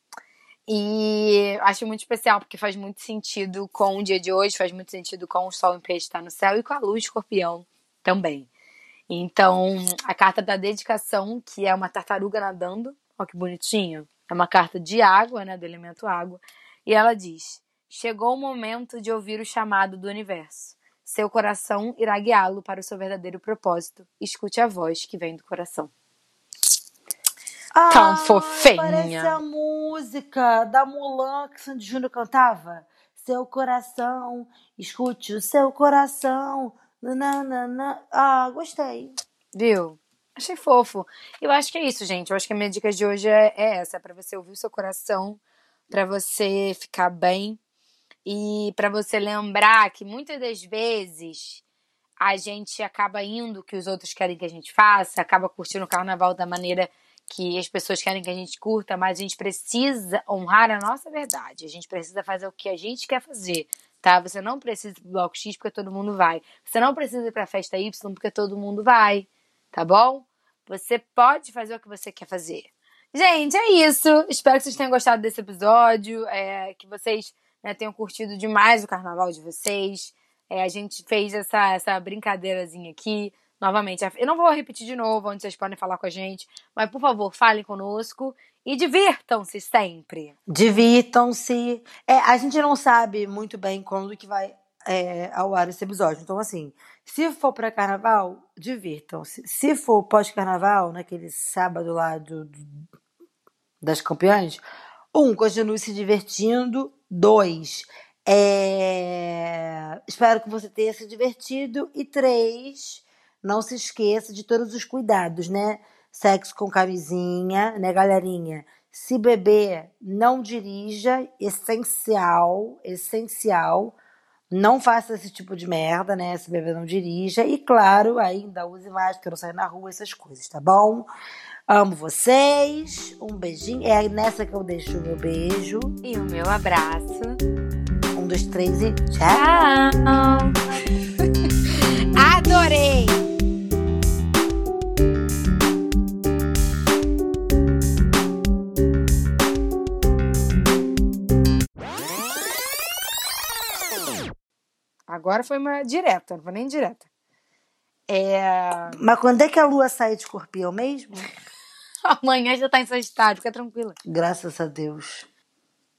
E acho muito especial, porque faz muito sentido com o dia de hoje, faz muito sentido com o Sol em Peixe estar no céu e com a Lua Escorpião também. Então, a carta da dedicação, que é uma tartaruga nadando, ó que bonitinho. É uma carta de água, né? Do elemento água. E ela diz: Chegou o momento de ouvir o chamado do universo. Seu coração irá guiá-lo para o seu verdadeiro propósito. Escute a voz que vem do coração. Tão fofinha. Parece a música da Mulan que Sandy Júnior cantava. Seu coração, escute o seu coração. Nananana. Ah, gostei. Viu? Achei fofo. Eu acho que é isso, gente. Eu acho que a minha dica de hoje é, é essa: é pra você ouvir o seu coração, pra você ficar bem e pra você lembrar que muitas das vezes a gente acaba indo o que os outros querem que a gente faça, acaba curtindo o carnaval da maneira que as pessoas querem que a gente curta, mas a gente precisa honrar a nossa verdade. A gente precisa fazer o que a gente quer fazer, tá? Você não precisa ir pro bloco X porque todo mundo vai. Você não precisa ir pra festa Y porque todo mundo vai, tá bom? Você pode fazer o que você quer fazer. Gente, é isso. Espero que vocês tenham gostado desse episódio, é, que vocês né, tenham curtido demais o carnaval de vocês. É, a gente fez essa, essa brincadeirazinha aqui. Novamente, eu não vou repetir de novo, onde vocês podem falar com a gente, mas por favor, falem conosco e divirtam-se sempre. Divirtam-se. É, a gente não sabe muito bem quando que vai é, ao ar esse episódio. Então, assim, se for para carnaval, divirtam-se. Se for pós-carnaval, naquele sábado lá do, do, das campeãs, um, continue se divertindo. Dois, é, espero que você tenha se divertido. E três, não se esqueça de todos os cuidados, né? Sexo com camisinha, né, galerinha? Se beber, não dirija, essencial, essencial. Não faça esse tipo de merda, né? Se beber, não dirija. E claro, ainda use máscara, não saia na rua, essas coisas, tá bom? Amo vocês. Um beijinho. É nessa que eu deixo o meu beijo. E o meu abraço. Um, dois, três e. Tchau! Adorei! Agora foi uma direta, não foi nem direta. É... Mas quando é que a lua sai de escorpião mesmo? Amanhã já tá em Sagitário, fica tranquila. Graças a Deus.